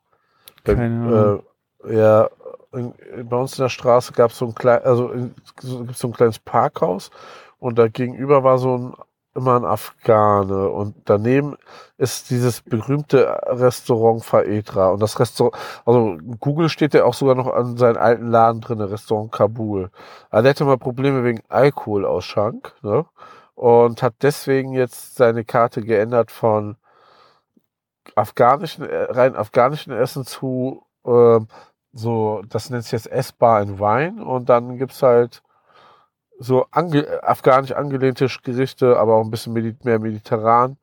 Bei, Keine Ahnung. Äh, ja, in, bei uns in der Straße gab es so ein also in, so, so ein kleines Parkhaus und da gegenüber war so ein immer ein Afghane und daneben ist dieses berühmte Restaurant Faedra und das Restaurant, also Google steht ja auch sogar noch an seinen alten Laden drin, Restaurant Kabul. Aber der hatte mal Probleme wegen Alkoholausschank, ne? Und hat deswegen jetzt seine Karte geändert von afghanischen, äh, rein afghanischen Essen zu ähm, so, das nennt sich jetzt Essbar and Wine und dann gibt's halt so ange afghanisch angelehnte Gerichte, aber auch ein bisschen medi mehr mediterran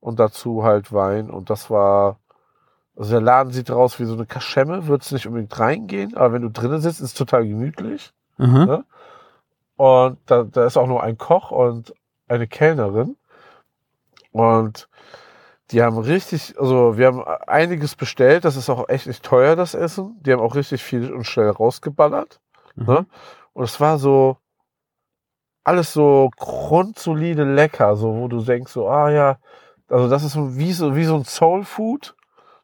und dazu halt Wein und das war also der Laden sieht raus wie so eine Kaschemme, wird's nicht unbedingt reingehen, aber wenn du drinnen sitzt, ist es total gemütlich. Aha. Ja. Und da, da ist auch nur ein Koch und eine Kellnerin. Und die haben richtig, also wir haben einiges bestellt. Das ist auch echt nicht teuer, das Essen. Die haben auch richtig viel und schnell rausgeballert. Ne? Und es war so alles so grundsolide lecker, so wo du denkst so, ah ja, also das ist wie so wie so ein Soul Food.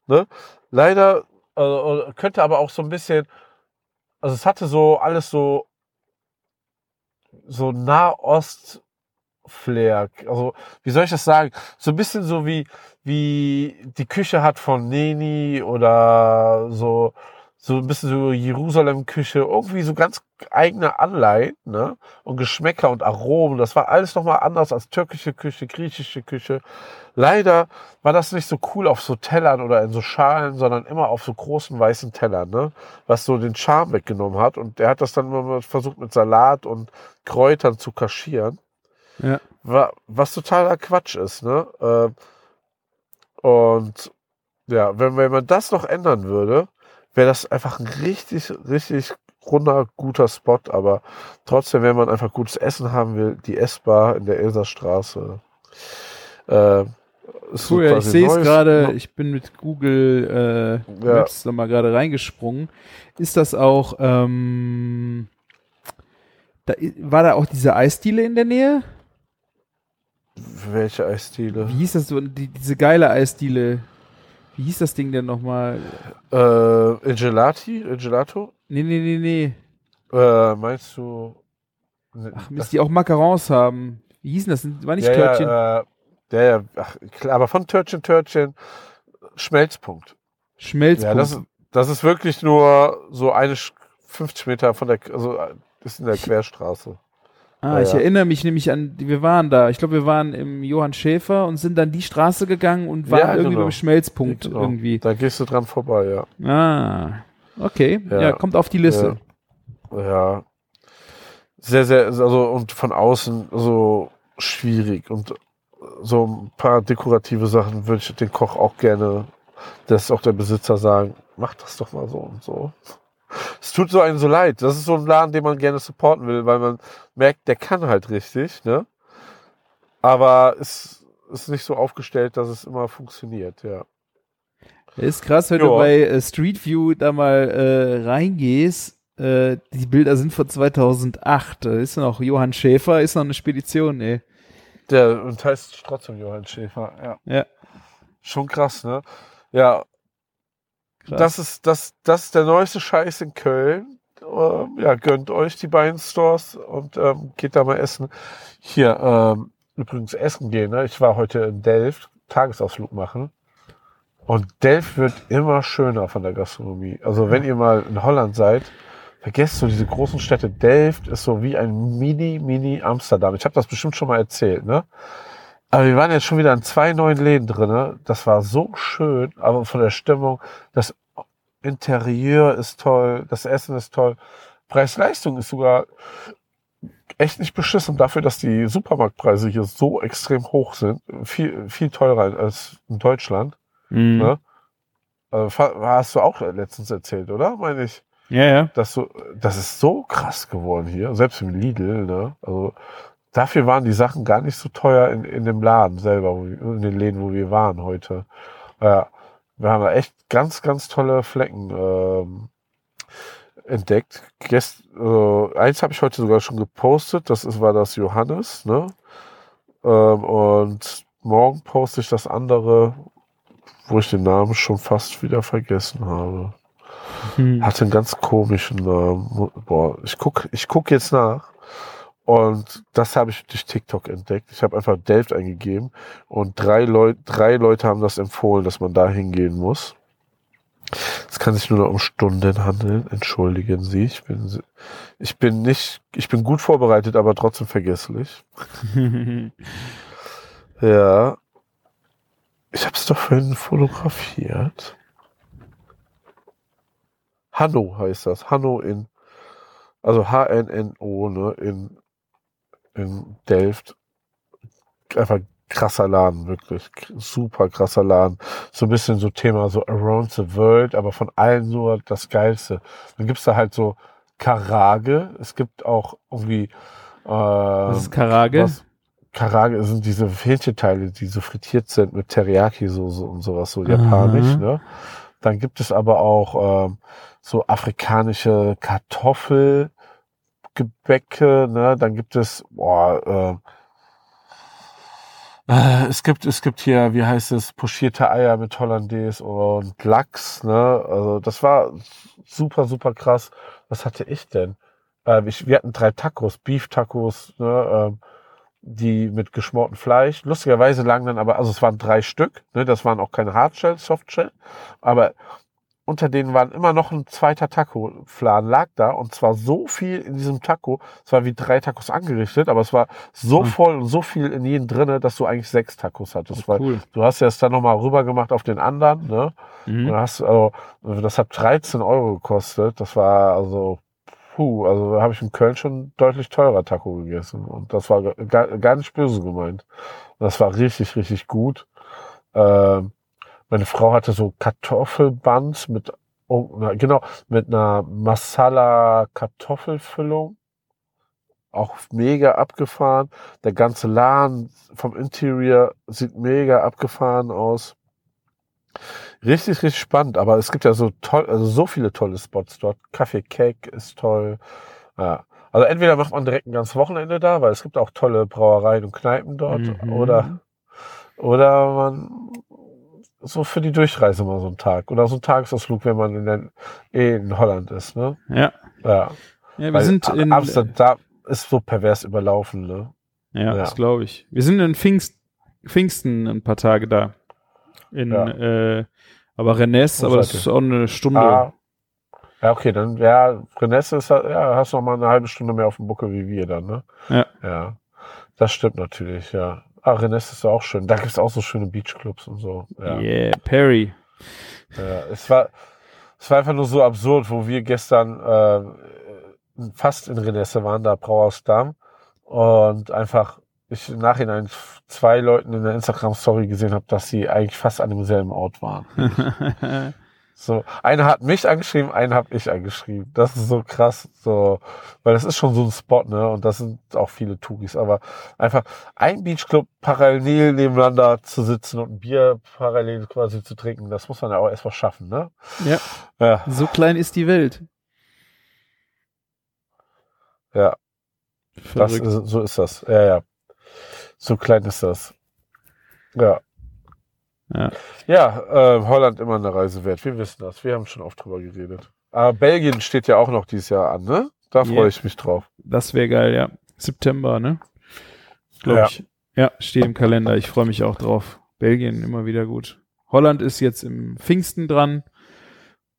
Ne? Leider äh, könnte aber auch so ein bisschen, also es hatte so alles so so Nahost Flair. Also, wie soll ich das sagen? So ein bisschen so wie, wie die Küche hat von Neni oder so, so ein bisschen so Jerusalem-Küche, irgendwie so ganz eigene Anleihen, ne? Und Geschmäcker und Aromen. Das war alles nochmal anders als türkische Küche, griechische Küche. Leider war das nicht so cool auf so Tellern oder in so Schalen, sondern immer auf so großen weißen Tellern, ne? Was so den Charme weggenommen hat. Und er hat das dann immer versucht mit Salat und Kräutern zu kaschieren. Ja. Wa- Was totaler Quatsch ist, ne? Ähm, Und ja, wenn, wenn man das noch ändern würde, wäre das einfach ein richtig, richtig runder, guter Spot. Aber trotzdem, wenn man einfach gutes Essen haben will, die Essbar in der Elserstraße. Äh, Cool, ja, ich sehe es gerade, ich bin mit Google äh, Ja. Maps da mal gerade reingesprungen. Ist das auch, ähm, da, war da auch diese Eisdiele in der Nähe? Welche Eisdiele? Wie hieß das so, die, diese geile Eisdiele? Wie hieß das Ding denn nochmal? Äh, in Gelati? In Gelato? Nee, nee, nee, nee. Äh, meinst du? Ach Mist, die auch Macarons haben. Wie hießen das? War nicht ja, Törtchen? Ja, äh, ja, ja, ach, klar, aber von Törtchen, Törtchen, Schmelzpunkt. Schmelzpunkt. Ja, das, ist- das ist wirklich nur so eine Sch- 50 Meter von der, also äh, ist in der Querstraße. Ah, ich ja. erinnere mich nämlich an, wir waren da. Ich glaube, wir waren im Johann Schäfer und sind dann die Straße gegangen und waren Ja, irgendwie genau. beim Schmelzpunkt Genau. irgendwie. Da gehst du dran vorbei, ja. Ah, okay. Ja, Ja. kommt auf die Liste. Ja. Sehr, sehr, also und von außen so schwierig und so ein paar dekorative Sachen würde ich den Koch auch gerne, dass auch der Besitzer sagen, mach das doch mal so und so. Es tut so einem so leid. Das ist so ein Laden, den man gerne supporten will, weil man merkt, der kann halt richtig, ne? Aber es ist nicht so aufgestellt, dass es immer funktioniert, ja. Ist krass, wenn Ja. du bei äh, Street View da mal äh, reingehst. Äh, die Bilder sind von 2008. Da ist noch Johann Schäfer, ist noch eine Spedition, ey. Der und heißt trotzdem Johann Schäfer, ja. Ja. Schon krass, ne? Ja, Krass. das ist das, das ist der neueste Scheiß in Köln. Ähm, ja, gönnt euch die beiden Stores und ähm, geht da mal essen. Hier, ähm, übrigens essen gehen, ne? Ich war heute in Delft, Tagesausflug machen. Und Delft wird immer schöner von der Gastronomie. Also wenn ihr mal in Holland seid, vergesst so diese großen Städte. Delft ist so wie ein Mini, Mini Amsterdam. Ich habe das bestimmt schon mal erzählt, ne? Aber wir waren jetzt schon wieder in zwei neuen Läden drinne. Das war so schön, aber von der Stimmung, das Interieur ist toll, das Essen ist toll. Preis-Leistung ist sogar echt nicht beschissen dafür, dass die Supermarktpreise hier so extrem hoch sind. Viel, viel teurer als in Deutschland. Mhm. Ne? Äh, hast du auch letztens erzählt, oder? Meine ich, Ja, ja. dass so, das ist so krass geworden hier, selbst im Lidl, ne? Also, dafür waren die Sachen gar nicht so teuer in, in dem Laden selber, in den Läden, wo wir waren heute. Ja, wir haben da echt ganz, ganz tolle Flecken ähm, entdeckt. Gest, äh, eins habe ich heute sogar schon gepostet, das ist, war das Johannes, ne? Ähm, und morgen poste ich das andere, wo ich den Namen schon fast wieder vergessen habe. Hm. Hatte einen ganz komischen Namen. Boah, ich guck, ich guck jetzt nach. Und das habe ich durch TikTok entdeckt. Ich habe einfach Delft eingegeben und drei, Leu drei Leute haben das empfohlen, dass man da hingehen muss. Es kann sich nur noch um Stunden handeln. Entschuldigen Sie, ich bin, ich bin nicht, ich bin gut vorbereitet, aber trotzdem vergesslich. Ja. Ich habe es doch vorhin fotografiert. Hanno heißt das. Hanno in, also H-N-N-O, ne, in, in Delft. Einfach krasser Laden, wirklich. Super krasser Laden. So ein bisschen so Thema so Around the World, aber von allen nur das Geilste. Dann gibt's da halt so Karage. Es gibt auch irgendwie. Äh, Was ist Karage? was- Karage sind diese Hähnchenteile, die so frittiert sind mit Teriyaki-Soße und sowas, so japanisch. Aha. Ne? Dann gibt es aber auch ähm, so afrikanische Kartoffelgebäcke. Ne? Dann gibt es, boah, äh, äh, es gibt, es gibt hier, wie heißt es, pochierte Eier mit Hollandaise und Lachs. Ne? Also das war super, super krass. Was hatte ich denn? Ähm, ich, wir hatten drei Tacos, Beef-Tacos, ne? ähm, die mit geschmortem Fleisch. Lustigerweise lagen dann aber, also es waren drei Stück, ne? das waren auch keine Hardshell, Softshell, aber unter denen waren immer noch ein zweiter Taco-Flan, lag da und zwar so viel in diesem Taco, es war wie drei Tacos angerichtet, aber es war so Hm. voll und so viel in jedem drinne, dass du eigentlich sechs Tacos hattest, weil cool. du hast ja es dann nochmal rüber gemacht auf den anderen, ne? Und Mhm. dann hast also, das hat 13 Euro gekostet. Das war also, puh, also habe ich in Köln schon deutlich teurer Taco gegessen. Und das war gar, gar nicht böse gemeint. Und das war richtig, richtig gut. Ähm, meine Frau hatte so Kartoffelbuns mit, oh, na, genau, mit einer Masala-Kartoffelfüllung. Auch mega abgefahren. Der ganze Laden vom Interior sieht mega abgefahren aus. Richtig, richtig spannend, aber es gibt ja so toll, also so viele tolle Spots dort. Kaffee Cake ist toll. Ja. Also entweder macht man direkt ein ganzes Wochenende da, weil es gibt auch tolle Brauereien und Kneipen dort, Mhm. oder, oder man so für die Durchreise mal so einen Tag oder so einen Tagesausflug, wenn man in, der, eh in Holland ist, ne? Ja. Ja. Ja, wir Weil sind in Amsterdam ist so pervers überlaufen, ne? Ja, Ja. das glaube ich. Wir sind in Pfingst, Pfingsten ein paar Tage da. In, Ja. äh, aber Rennes, aber das ist auch eine Stunde. Ah. Ja, okay, dann, ja, Renesse ist, ja, hast noch mal eine halbe Stunde mehr auf dem Buckel wie wir dann, ne? Ja. Ja. Das stimmt natürlich, ja. Ah, Renesse ist auch schön. Da gibt's auch so schöne Beachclubs und so. Ja. Yeah, Perry. ja. Es war, es war einfach nur so absurd, wo wir gestern, äh, fast in Renesse waren, da Brauhaus Damm. Und einfach, ich im Nachhinein zwei Leuten in der Instagram-Story gesehen habe, dass sie eigentlich fast an demselben Ort waren. So, einer hat mich angeschrieben, einen habe ich angeschrieben. Das ist so krass, so, weil das ist schon so ein Spot, ne? Und das sind auch viele Touris, aber einfach ein Beachclub parallel nebeneinander zu sitzen und ein Bier parallel quasi zu trinken, das muss man ja auch erstmal schaffen, ne? ja, Ja, so klein ist die Welt. ja, das ist, so ist das. Ja, ja. So klein ist das. Ja. Ja. Ja, äh, Holland immer eine Reise wert. Wir wissen das. Wir haben schon oft drüber geredet. Aber Belgien steht ja auch noch dieses Jahr an, ne? Da freue ich mich drauf. Das wäre geil, ja. September, ne? Glaube Ja. ich. Ja, steht im Kalender. Ich freue mich auch drauf. Belgien immer wieder gut. Holland ist jetzt im Pfingsten dran.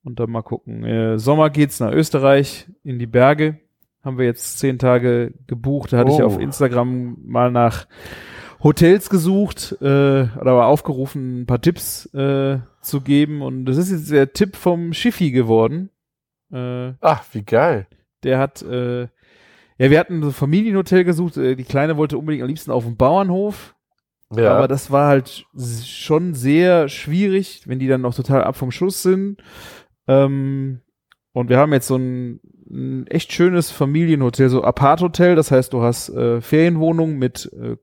Und dann mal gucken. Äh, Sommer geht's nach Österreich in die Berge. Haben wir jetzt zehn Tage gebucht. Da hatte ich Oh. auf Instagram mal nach Hotels gesucht äh, oder aber aufgerufen, ein paar Tipps äh, zu geben. Und das ist jetzt der Tipp vom Schiffi geworden. Äh, Ach, wie geil. der hat, äh, ja, wir hatten so ein Familienhotel gesucht. Äh, die Kleine wollte unbedingt am liebsten auf dem Bauernhof. Ja. Aber das war halt schon sehr schwierig, wenn die dann noch total ab vom Schuss sind. Ähm, und wir haben jetzt so ein, ein echt schönes Familienhotel, so Apart-Hotel. Das heißt, du hast äh, Ferienwohnung mit, äh,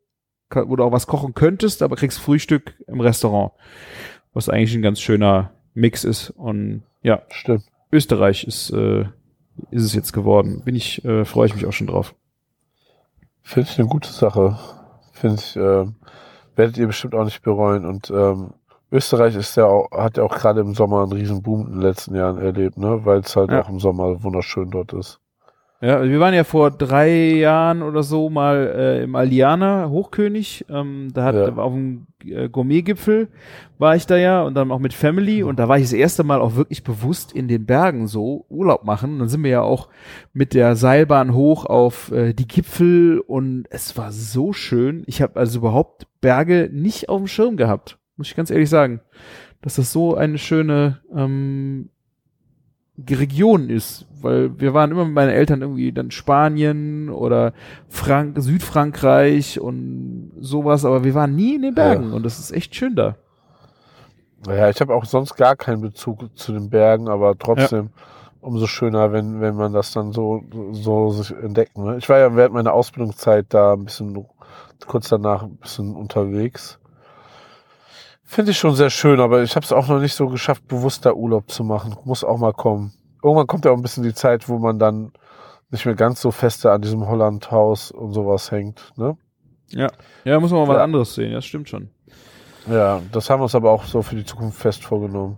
wo du auch was kochen könntest, aber kriegst Frühstück im Restaurant. Was eigentlich ein ganz schöner Mix ist. Und ja, Stimmt. Österreich ist, äh, ist es jetzt geworden. Bin ich, äh, freue ich mich auch schon drauf. Finde ich eine gute Sache. Finde ich, ähm, werdet ihr bestimmt auch nicht bereuen. Und ähm, Österreich ist ja auch, hat ja auch gerade im Sommer einen riesen Boom in den letzten Jahren erlebt, ne? Weil es halt Ja. auch im Sommer wunderschön dort ist. Ja, wir waren ja vor drei Jahren oder so mal äh, im Aliana Hochkönig. Ähm, da hat Ja. auf dem äh, Gourmet-Gipfel war ich da ja und dann auch mit Family und da war ich das erste Mal auch wirklich bewusst in den Bergen so Urlaub machen. Und dann sind wir ja auch mit der Seilbahn hoch auf äh, die Gipfel und es war so schön. Ich habe also überhaupt Berge nicht auf dem Schirm gehabt, muss ich ganz ehrlich sagen, dass das so eine schöne ähm, Region ist, weil wir waren immer mit meinen Eltern irgendwie dann Spanien oder Frank Südfrankreich und sowas, aber wir waren nie in den Bergen und das ist echt schön da. Naja, ich habe auch sonst gar keinen Bezug zu den Bergen, aber trotzdem umso schöner, wenn, wenn man das dann so, so sich entdeckt. Ne? Ich war ja während meiner Ausbildungszeit da ein bisschen, kurz danach ein bisschen unterwegs. Finde ich schon sehr schön, aber ich habe es auch noch nicht so geschafft, bewusster Urlaub zu machen. Muss auch mal kommen. Irgendwann kommt ja auch ein bisschen die Zeit, wo man dann nicht mehr ganz so feste an diesem Hollandhaus und sowas hängt. Ne? Ja. Ja, muss man mal was anderes sehen, das stimmt schon. Ja, das haben wir uns aber auch so für die Zukunft fest vorgenommen.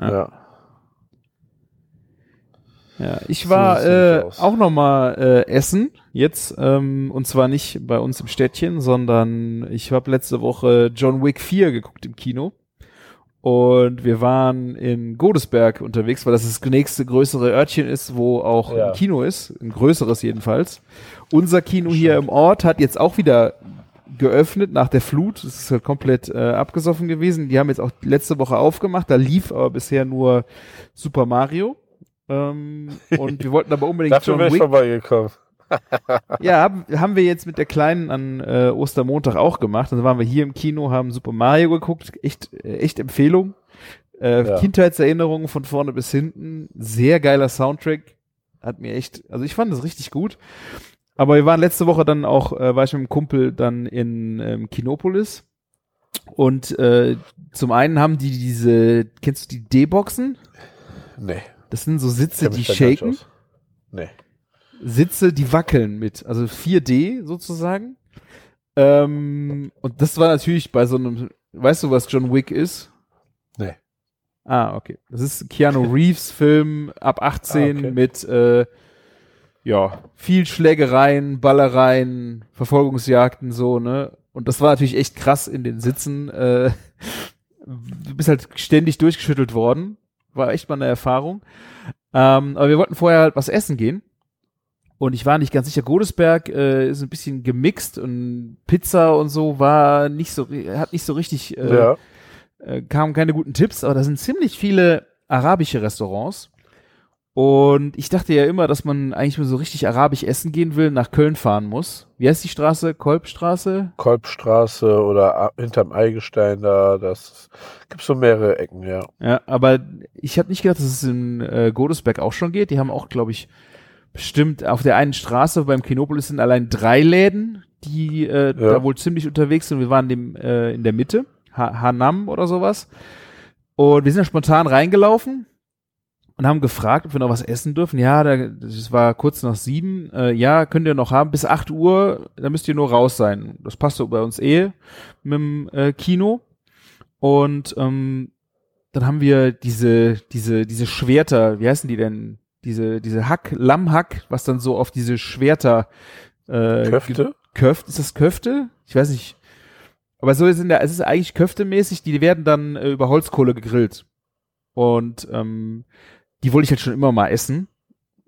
Ja. Ja. Ja, ich So war nämlich äh, auch noch mal äh, essen jetzt ähm, und zwar nicht bei uns im Städtchen, sondern ich habe letzte Woche John Wick 4 geguckt im Kino und wir waren in Godesberg unterwegs, weil das das nächste größere Örtchen ist, wo auch Ja. ein Kino ist, ein größeres jedenfalls. Unser Kino hier im Ort hat jetzt auch wieder geöffnet nach der Flut. Das ist halt komplett äh, abgesoffen gewesen. Die haben jetzt auch letzte Woche aufgemacht. Da lief aber bisher nur Super Mario. Ähm, und wir wollten aber unbedingt Dafür John ich Wick. vorbeigekommen. Ja, haben, haben wir jetzt mit der Kleinen an äh, Ostermontag auch gemacht. Dann waren wir hier im Kino, haben Super Mario geguckt. Echt, äh, echt Empfehlung. Äh, Ja. Kindheitserinnerungen von vorne bis hinten. Sehr geiler Soundtrack. Hat mir echt, also ich fand das richtig gut. Aber wir waren letzte Woche dann auch, äh, war ich mit einem Kumpel dann in ähm, Kinopolis. Und äh, zum einen haben die diese, kennst du die D-Boxen? Nee. Das sind so Sitze, die shaken. Nee. Sitze, die wackeln mit, also 4D sozusagen. Ähm, und das war natürlich bei so einem, weißt du, was John Wick ist? Nee. Ah, okay. Das ist Keanu Reeves Film ab 18 Ah, okay. mit äh, ja, viel Schlägereien, Ballereien, Verfolgungsjagden so, ne? Und das war natürlich echt krass in den Sitzen. Äh, du bist halt ständig durchgeschüttelt worden. War echt mal eine Erfahrung. Ähm, aber wir wollten vorher halt was essen gehen. Und ich war nicht ganz sicher, Godesberg äh, ist ein bisschen gemixt und Pizza und so war nicht so, hat nicht so richtig, äh, ja. äh, kamen keine guten Tipps, aber da sind ziemlich viele arabische Restaurants. Und ich dachte ja immer, dass man eigentlich mal so richtig arabisch essen gehen will, nach Köln fahren muss. Wie heißt die Straße? Kolbstraße? Kolbstraße oder hinterm Eingestein da, das gibt so mehrere Ecken, ja. Ja, aber ich habe nicht gedacht, dass es in äh, Godesberg auch schon geht. Die haben auch, glaube ich, bestimmt auf der einen Straße beim Kinopolis sind allein drei Läden, die äh, Ja. da wohl ziemlich unterwegs sind. Wir waren dem, äh, in der Mitte, ha Hanam oder sowas. Und wir sind da spontan reingelaufen und haben gefragt, ob wir noch was essen dürfen. Ja, da, das war kurz nach sieben. Äh, ja, könnt ihr noch haben bis acht Uhr. Da müsst ihr nur raus sein. Das passt so bei uns eh mit dem äh, Kino. Und ähm, dann haben wir diese, diese, diese Schwerter, wie heißen die denn? Diese, diese Hack, Lammhack, was dann so auf diese Schwerter äh, Köfte? Köfte, ist das Köfte? Ich weiß nicht. Aber so ist in der, es ist eigentlich köftemäßig, die werden dann äh, über Holzkohle gegrillt. Und ähm, die wollte ich halt schon immer mal essen.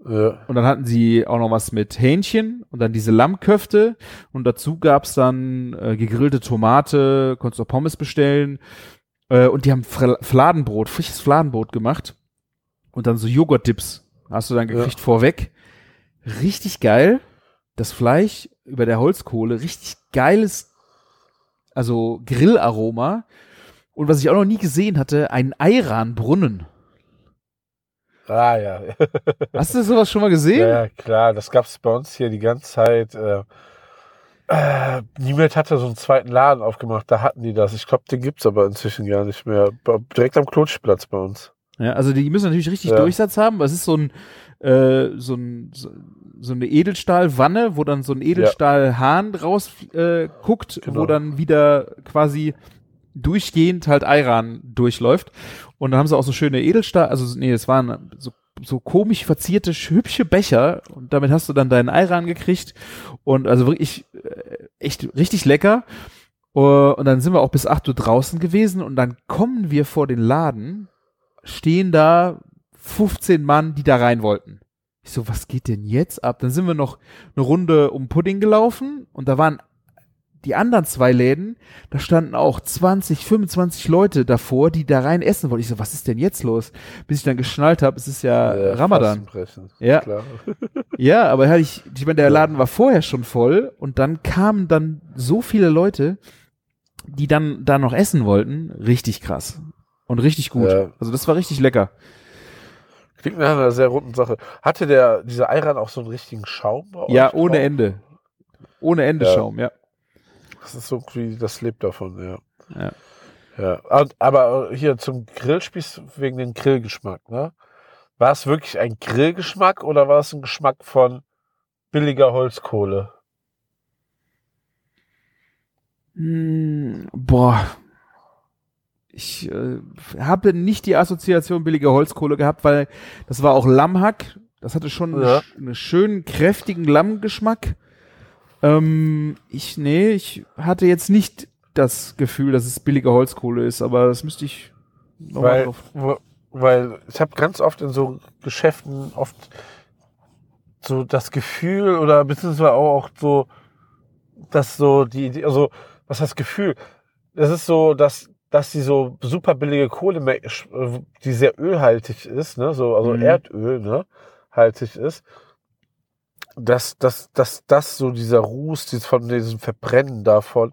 Ja. Und dann hatten sie auch noch was mit Hähnchen und dann diese Lammköfte. Und dazu gab's dann äh, gegrillte Tomate, konntest auch Pommes bestellen. Äh, und die haben Fla Fladenbrot, frisches Fladenbrot gemacht. Und dann so Joghurt-Dips hast du dann Ja. gekriegt vorweg. Richtig geil. Das Fleisch über der Holzkohle, richtig geiles, also Grillaroma. Und was ich auch noch nie gesehen hatte, ein Eiranbrunnen. Ah ja. Hast du sowas schon mal gesehen? ja, ja, klar, das gab's bei uns hier die ganze Zeit. Äh, äh, niemand hatte so einen zweiten Laden aufgemacht, da hatten die das. Ich glaube, den gibt's aber inzwischen gar nicht mehr. Direkt am Klotschplatz bei uns. Ja, also die müssen natürlich richtig Ja. Durchsatz haben, aber es ist so ein, äh, so ein, so, so eine Edelstahlwanne, wo dann so ein Edelstahlhahn raus äh, guckt, Genau. wo dann wieder quasi durchgehend halt Eiran durchläuft. Und dann haben sie auch so schöne Edelstahl, also nee, es waren so, so komisch verzierte, hübsche Becher und damit hast du dann deinen Eiran gekriegt und also wirklich äh, echt richtig lecker. Äh, Und dann sind wir auch bis 8 Uhr draußen gewesen und dann kommen wir vor den Laden, stehen da 15 Mann, die da rein wollten. Ich so, was geht denn jetzt ab? Dann sind wir noch eine Runde um Pudding gelaufen und da waren die anderen zwei Läden, da standen auch 20, 25 Leute davor, die da rein essen wollten. Ich so, was ist denn jetzt los? Bis ich dann geschnallt habe, es ist ja Äh, Ramadan. Ja. Klar. Ja, aber hatte ich, ich meine, der Ja. Laden war vorher schon voll und dann kamen dann so viele Leute, die dann da noch essen wollten. Richtig krass. Und richtig gut. Ja. Also das war richtig lecker. Klingt nach einer sehr runden Sache. Hatte der, dieser Ayran auch so einen richtigen Schaum bei Ja, ohne drauf? Ende. Ohne Ende Ja. Schaum, ja. Das ist so wie, das lebt davon, ja. Ja. Ja, und, aber hier zum Grillspieß wegen dem Grillgeschmack, ne? War es wirklich ein Grillgeschmack oder war es ein Geschmack von billiger Holzkohle? Hm, boah. Ich äh, habe nicht die Assoziation billige Holzkohle gehabt, weil das war auch Lammhack. Das hatte schon Ja. einen schönen, kräftigen Lammgeschmack. Ähm, ich, nee, ich hatte jetzt nicht das Gefühl, dass es billige Holzkohle ist, aber das müsste ich noch mal Weil, drauf. weil ich habe ganz oft in so Geschäften oft so das Gefühl oder beziehungsweise auch, auch so, dass so die, die also was heißt Gefühl? Das ist so, dass dass die so super billige Kohle, sch- die sehr ölhaltig ist, ne, so also Mhm. Erdöl, ne, haltig ist, dass dass dass das so dieser Ruß, dieses von diesem Verbrennen davon,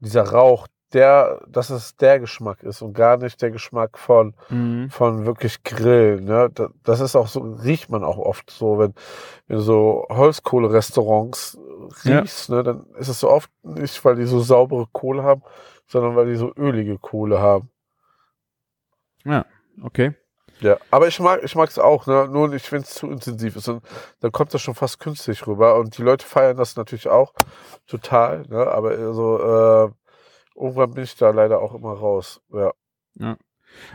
dieser Rauch, der, dass es der Geschmack ist und gar nicht der Geschmack von Mhm. von wirklich Grillen. Ne? Da- Das ist auch so, riecht man auch oft so, wenn, wenn so Holzkohle-Restaurants Ja. riechst, ne, dann ist es so oft nicht, weil die so saubere Kohle haben, sondern weil die so ölige Kohle haben. Okay. Ja, aber ich mag, ich mag's auch, ne? Nur ich finde es zu intensiv ist. Und dann kommt das schon fast künstlich rüber. Und die Leute feiern das natürlich auch total, ne? Aber also, äh, irgendwann bin ich da leider auch immer raus. Ja.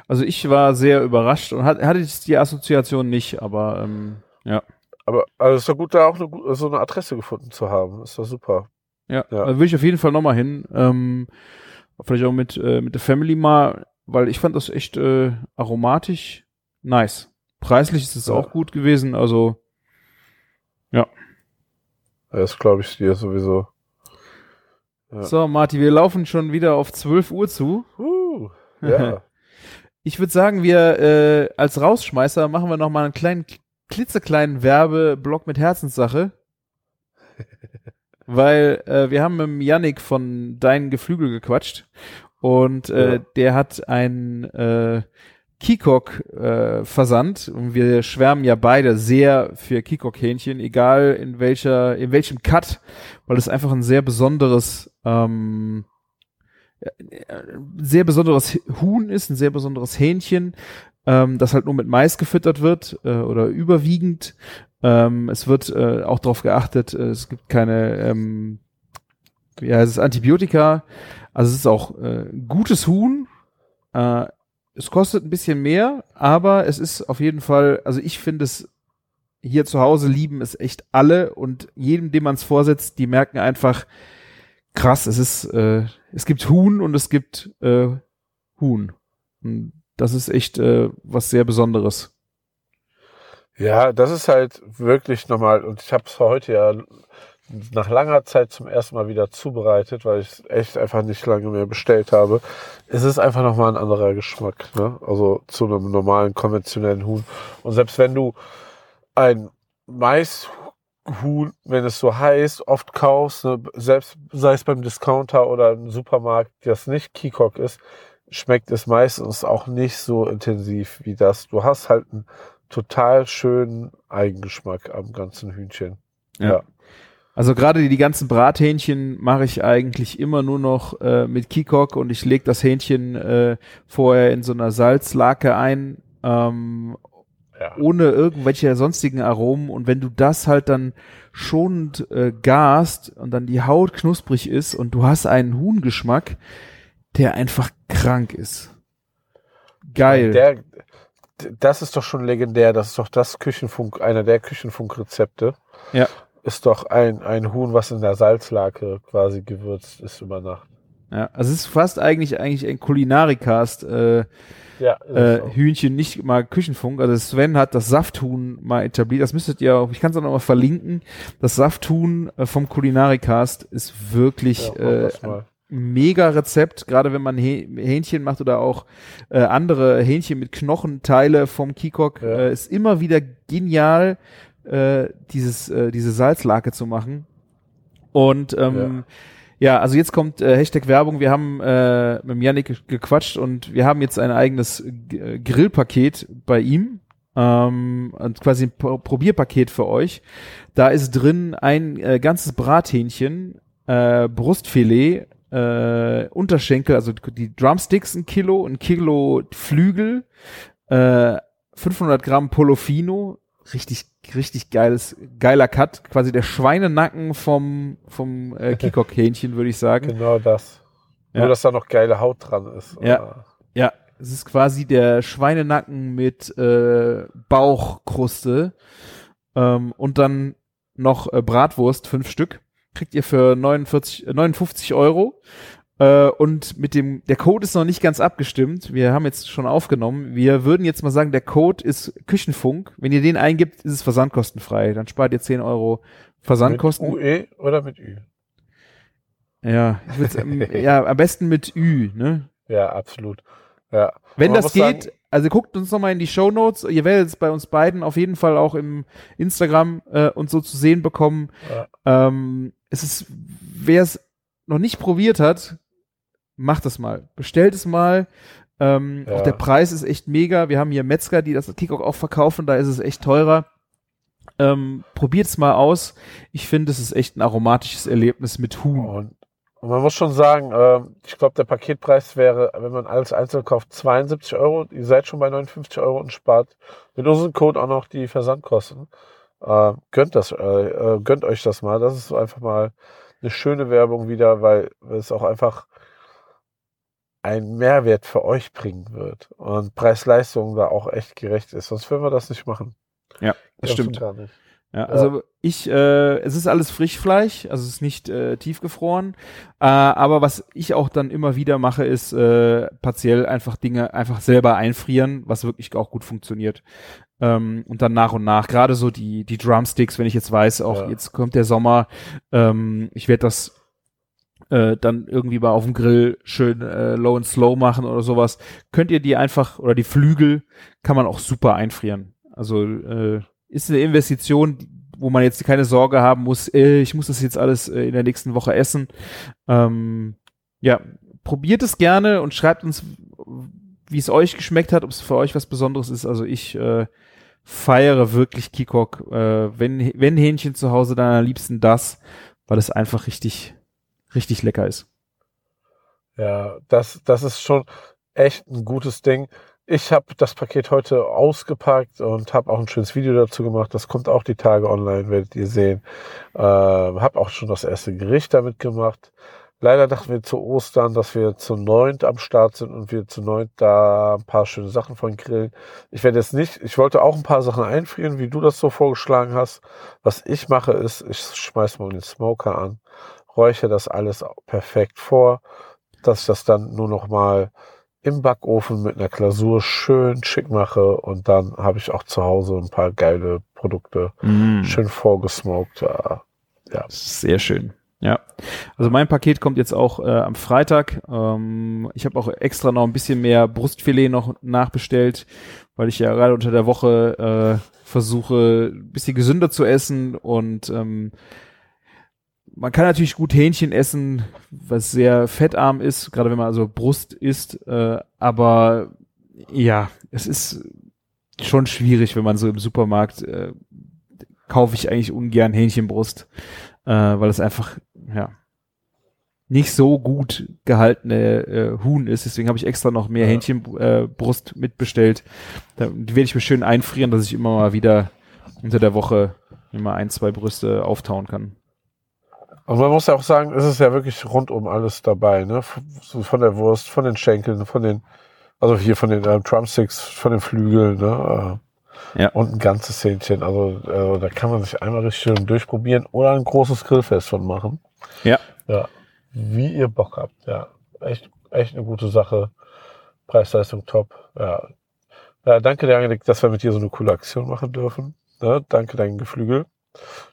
Also ich war sehr überrascht und hat, hatte die Assoziation nicht, aber ähm, ja. Aber also ist doch gut, da auch eine, so eine Adresse gefunden zu haben. Ist doch super. Ja, Ja. da würde ich auf jeden Fall nochmal hin. Ähm, vielleicht auch mit, äh, mit der Family mal, weil ich fand das echt äh, aromatisch nice. Preislich ist es Ja. auch gut gewesen, also Das glaube ich dir sowieso. Ja. so, Marti, wir laufen schon wieder auf 12 Uhr zu. Uh, ja. Ich würde sagen, wir äh, als Rausschmeißer machen wir nochmal einen kleinen, klitzekleinen Werbeblock mit Herzenssache. Weil äh, wir haben mit Yannick von Dein Geflügel gequatscht und äh, Ja. der hat ein äh, Kikok äh, versandt und wir schwärmen ja beide sehr für Kikok-Hähnchen, egal in welcher, in welchem Cut, weil es einfach ein sehr besonderes ähm, sehr besonderes Huhn ist, ein sehr besonderes Hähnchen, ähm, das halt nur mit Mais gefüttert wird äh, oder überwiegend. Ähm, es wird äh, auch darauf geachtet, äh, es gibt keine, ähm, ja, es ist Antibiotika, also es ist auch äh, gutes Huhn. Äh, es kostet ein bisschen mehr, aber es ist auf jeden Fall, also ich finde es hier zu Hause lieben es echt alle und jedem, dem man es vorsetzt, die merken einfach, krass, es ist, äh, es gibt Huhn und es gibt äh, Huhn. Und das ist echt äh, was sehr Besonderes. ja, das ist halt wirklich normal. Und ich habe es heute ja nach langer Zeit zum ersten Mal wieder zubereitet, weil ich es echt einfach nicht lange mehr bestellt habe. Es ist einfach nochmal ein anderer Geschmack. Ne? Also zu einem normalen, konventionellen Huhn. Und selbst wenn du ein Maishuhn, wenn es so heißt, oft kaufst, ne, selbst sei es beim Discounter oder im Supermarkt, das nicht Kikok ist, schmeckt es meistens auch nicht so intensiv wie das. Du hast halt einen total schönen Eigengeschmack am ganzen Hühnchen. Ja. Also gerade die, die ganzen Brathähnchen mache ich eigentlich immer nur noch äh, mit Kikok und ich lege das Hähnchen äh, vorher in so einer Salzlake ein, ähm, Ja. ohne irgendwelche sonstigen Aromen. Und wenn du das halt dann schonend äh, garst und dann die Haut knusprig ist und du hast einen Huhngeschmack, der einfach krank ist. Geil. Der, das ist doch schon legendär. Das ist doch das Küchenfunk, einer der Küchenfunkrezepte. Ja. Ist doch ein, ein Huhn, was in der Salzlake quasi gewürzt ist über Nacht. ja, also es ist fast eigentlich eigentlich ein Kulinarikast. Äh, Ja, äh. Hühnchen, nicht mal Küchenfunk. Also Sven hat das Safthuhn mal etabliert. Das müsstet ihr auch, ich kann es auch noch mal verlinken. Das Safthuhn äh, vom Kulinarikast ist wirklich Ja, äh, mega Rezept, gerade wenn man Häh- Hähnchen macht oder auch äh, andere Hähnchen mit Knochenteile vom Kikok. Ja. Äh, ist immer wieder genial, äh, dieses, äh, diese Salzlake zu machen. Und ähm, ja. also jetzt kommt äh, Hashtag Werbung. Wir haben äh, mit Yannick ge- gequatscht und wir haben jetzt ein eigenes G äh, Grillpaket bei ihm. ähm, und quasi ein Pro- Probierpaket für euch. Da ist drin ein äh, ganzes Brathähnchen, äh, Brustfilet, äh, Unterschenkel, also die Drumsticks ein Kilo, ein Kilo Flügel, äh, 500 Gramm Polofino, richtig, richtig geiles, geiler Cut, quasi der Schweinenacken vom, vom äh, Kikok-Hähnchen, würde ich sagen. Genau das. Ja. Nur, dass da noch geile Haut dran ist. Ja. Ja, es ist quasi der Schweinenacken mit äh, Bauchkruste ähm, und dann noch äh, Bratwurst, fünf Stück. Kriegt ihr für 49, äh, 59 Euro. Äh, und mit dem, der Code ist noch nicht ganz abgestimmt. Wir haben jetzt schon aufgenommen. Wir würden jetzt mal sagen, der Code ist Küchenfunk. Wenn ihr den eingibt, ist es versandkostenfrei. Dann spart ihr 10 Euro Versandkosten. Mit UE oder mit Ü? Ja, ja, am besten mit Ü, ne? Ja, absolut. Ja. Wenn das geht, sagen- also guckt uns nochmal in die Show Notes. Ihr werdet es bei uns beiden auf jeden Fall auch im Instagram äh, und so zu sehen bekommen. Ähm, es ist, wer es noch nicht probiert hat, macht es mal. Bestellt es mal. Ähm, Ja. Auch der Preis ist echt mega. Wir haben hier Metzger, die das Kikok auch verkaufen. Da ist es echt teurer. Ähm, Probiert es mal aus. Ich finde, es ist echt ein aromatisches Erlebnis mit Huhn. Und, und man muss schon sagen, ähm, ich glaube, der Paketpreis wäre, wenn man alles einzeln kauft, 72 Euro. Ihr seid schon bei 59 Euro und spart mit unserem Code auch noch die Versandkosten. Äh, gönnt das, äh, äh, gönnt euch das mal. Das ist einfach mal eine schöne Werbung wieder, weil es auch einfach einen Mehrwert für euch bringen wird und Preis-Leistung da auch echt gerecht ist. Sonst würden wir das nicht machen. Ja, das Ganz stimmt. Gar nicht. Ja, also ich, äh, es ist alles Frischfleisch, also es ist nicht äh, tiefgefroren. Äh, aber was ich auch dann immer wieder mache, ist äh, partiell einfach Dinge einfach selber einfrieren, was wirklich auch gut funktioniert. Ähm, und dann nach und nach, gerade so die, die Drumsticks, wenn ich jetzt weiß, auch Ja. jetzt kommt der Sommer, ähm, ich werde das äh, dann irgendwie mal auf dem Grill schön äh, low and slow machen oder sowas, könnt ihr die einfach, oder die Flügel kann man auch super einfrieren. Also äh, ist eine Investition, wo man jetzt keine Sorge haben muss, äh, ich muss das jetzt alles äh, in der nächsten Woche essen. Ähm, ja, probiert es gerne und schreibt uns, wie es euch geschmeckt hat, ob es für euch was Besonderes ist. Also ich äh, feiere wirklich Kikok. Äh, wenn, wenn Hähnchen zu Hause, dann am liebsten das, weil es einfach richtig, richtig lecker ist. Ja, das, das ist schon echt ein gutes Ding. Ich habe das Paket heute ausgepackt und habe auch ein schönes Video dazu gemacht. Das kommt auch die Tage online, werdet ihr sehen. Äh, habe auch schon das erste Gericht damit gemacht. Leider dachten wir zu Ostern, dass wir zu neunt am Start sind und wir zu neunt da ein paar schöne Sachen von grillen. Ich werde jetzt nicht, ich wollte auch ein paar Sachen einfrieren, wie du das so vorgeschlagen hast. Was ich mache ist, ich schmeiß mal den Smoker an, räuchere das alles perfekt vor, dass ich das dann nur noch mal im Backofen mit einer Glasur schön schick mache und dann habe ich auch zu Hause ein paar geile Produkte schön vorgesmoked. Ja. ja. Sehr schön. Ja, also mein Paket kommt jetzt auch äh, am Freitag. Ähm, ich habe auch extra noch ein bisschen mehr Brustfilet noch nachbestellt, weil ich ja gerade unter der Woche äh, versuche, ein bisschen gesünder zu essen und ähm, man kann natürlich gut Hähnchen essen, was sehr fettarm ist, gerade wenn man also Brust isst, äh, aber ja, es ist schon schwierig, wenn man so im Supermarkt äh, kaufe ich eigentlich ungern Hähnchenbrust, äh, weil es einfach ja nicht so gut gehaltene äh, Huhn ist. Deswegen habe ich extra noch mehr Ja. Hähnchenbrust äh, mitbestellt. Da, die werde ich mir schön einfrieren, dass ich immer mal wieder unter der Woche immer ein, zwei Brüste auftauen kann. Und man muss ja auch sagen, es ist ja wirklich rundum alles dabei, ne? Von der Wurst, von den Schenkeln, von den, also hier von den äh, Drumsticks, von den Flügeln, ne? Äh, Ja. Und ein ganzes Hähnchen. Also äh, da kann man sich einmal richtig schön durchprobieren oder ein großes Grillfest von machen. Ja. Ja. Wie ihr Bock habt. Ja. Echt, echt eine gute Sache. Preis-Leistung top. Ja. ja danke dir, Angelik, dass wir mit dir so eine coole Aktion machen dürfen. Ne? Danke, dein Geflügel.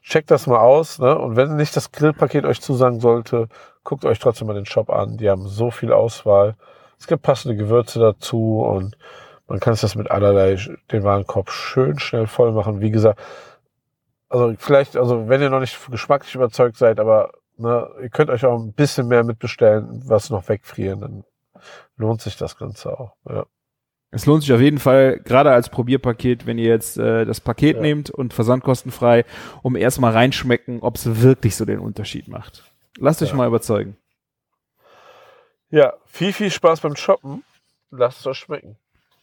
Checkt das mal aus, ne? Und wenn nicht das Grillpaket euch zusagen sollte, guckt euch trotzdem mal den Shop an. Die haben so viel Auswahl. Es gibt passende Gewürze dazu und man kann es das mit allerlei den Warenkorb schön schnell voll machen. Wie gesagt, also vielleicht, also wenn ihr noch nicht geschmacklich überzeugt seid, aber ne, ihr könnt euch auch ein bisschen mehr mitbestellen, was noch wegfrieren, dann lohnt sich das Ganze auch. Ja. Es lohnt sich auf jeden Fall, gerade als Probierpaket, wenn ihr jetzt äh, das Paket Ja. nehmt und versandkostenfrei, um erstmal reinschmecken, ob es wirklich so den Unterschied macht. Lasst euch Ja. mal überzeugen. Ja, viel, viel Spaß beim Shoppen. Lasst es euch schmecken.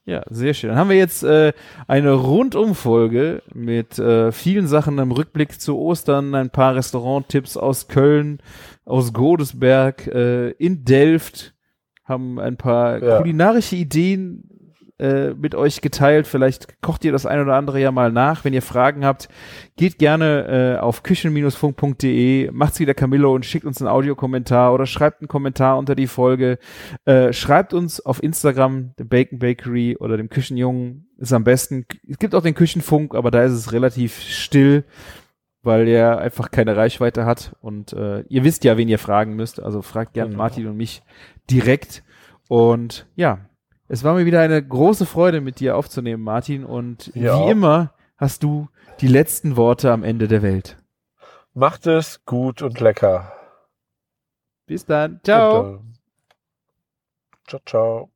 Ja, sehr schön. Dann haben wir jetzt äh, eine Rundumfolge mit äh, vielen Sachen im Rückblick zu Ostern, ein paar Restauranttipps aus Köln, aus Godesberg, äh, in Delft, haben ein paar Ja. kulinarische Ideen äh, mit euch geteilt. Vielleicht kocht ihr das ein oder andere ja mal nach. Wenn ihr Fragen habt, geht gerne äh, auf küchen-funk.de, macht's wieder Camillo und schickt uns einen Audiokommentar oder schreibt einen Kommentar unter die Folge. Äh, schreibt uns auf Instagram, dem Bacon Bakery oder dem Küchenjungen ist am besten. Es gibt auch den Küchenfunk, aber da ist es relativ still, weil er einfach keine Reichweite hat. Und äh, ihr wisst ja, wen ihr fragen müsst. Also fragt gern Genau. Martin und mich direkt. Und ja, es war mir wieder eine große Freude, mit dir aufzunehmen, Martin. Und Ja. wie immer hast du die letzten Worte am Ende der Welt. Macht es gut und lecker. Bis dann. Ciao. Ciao, ciao.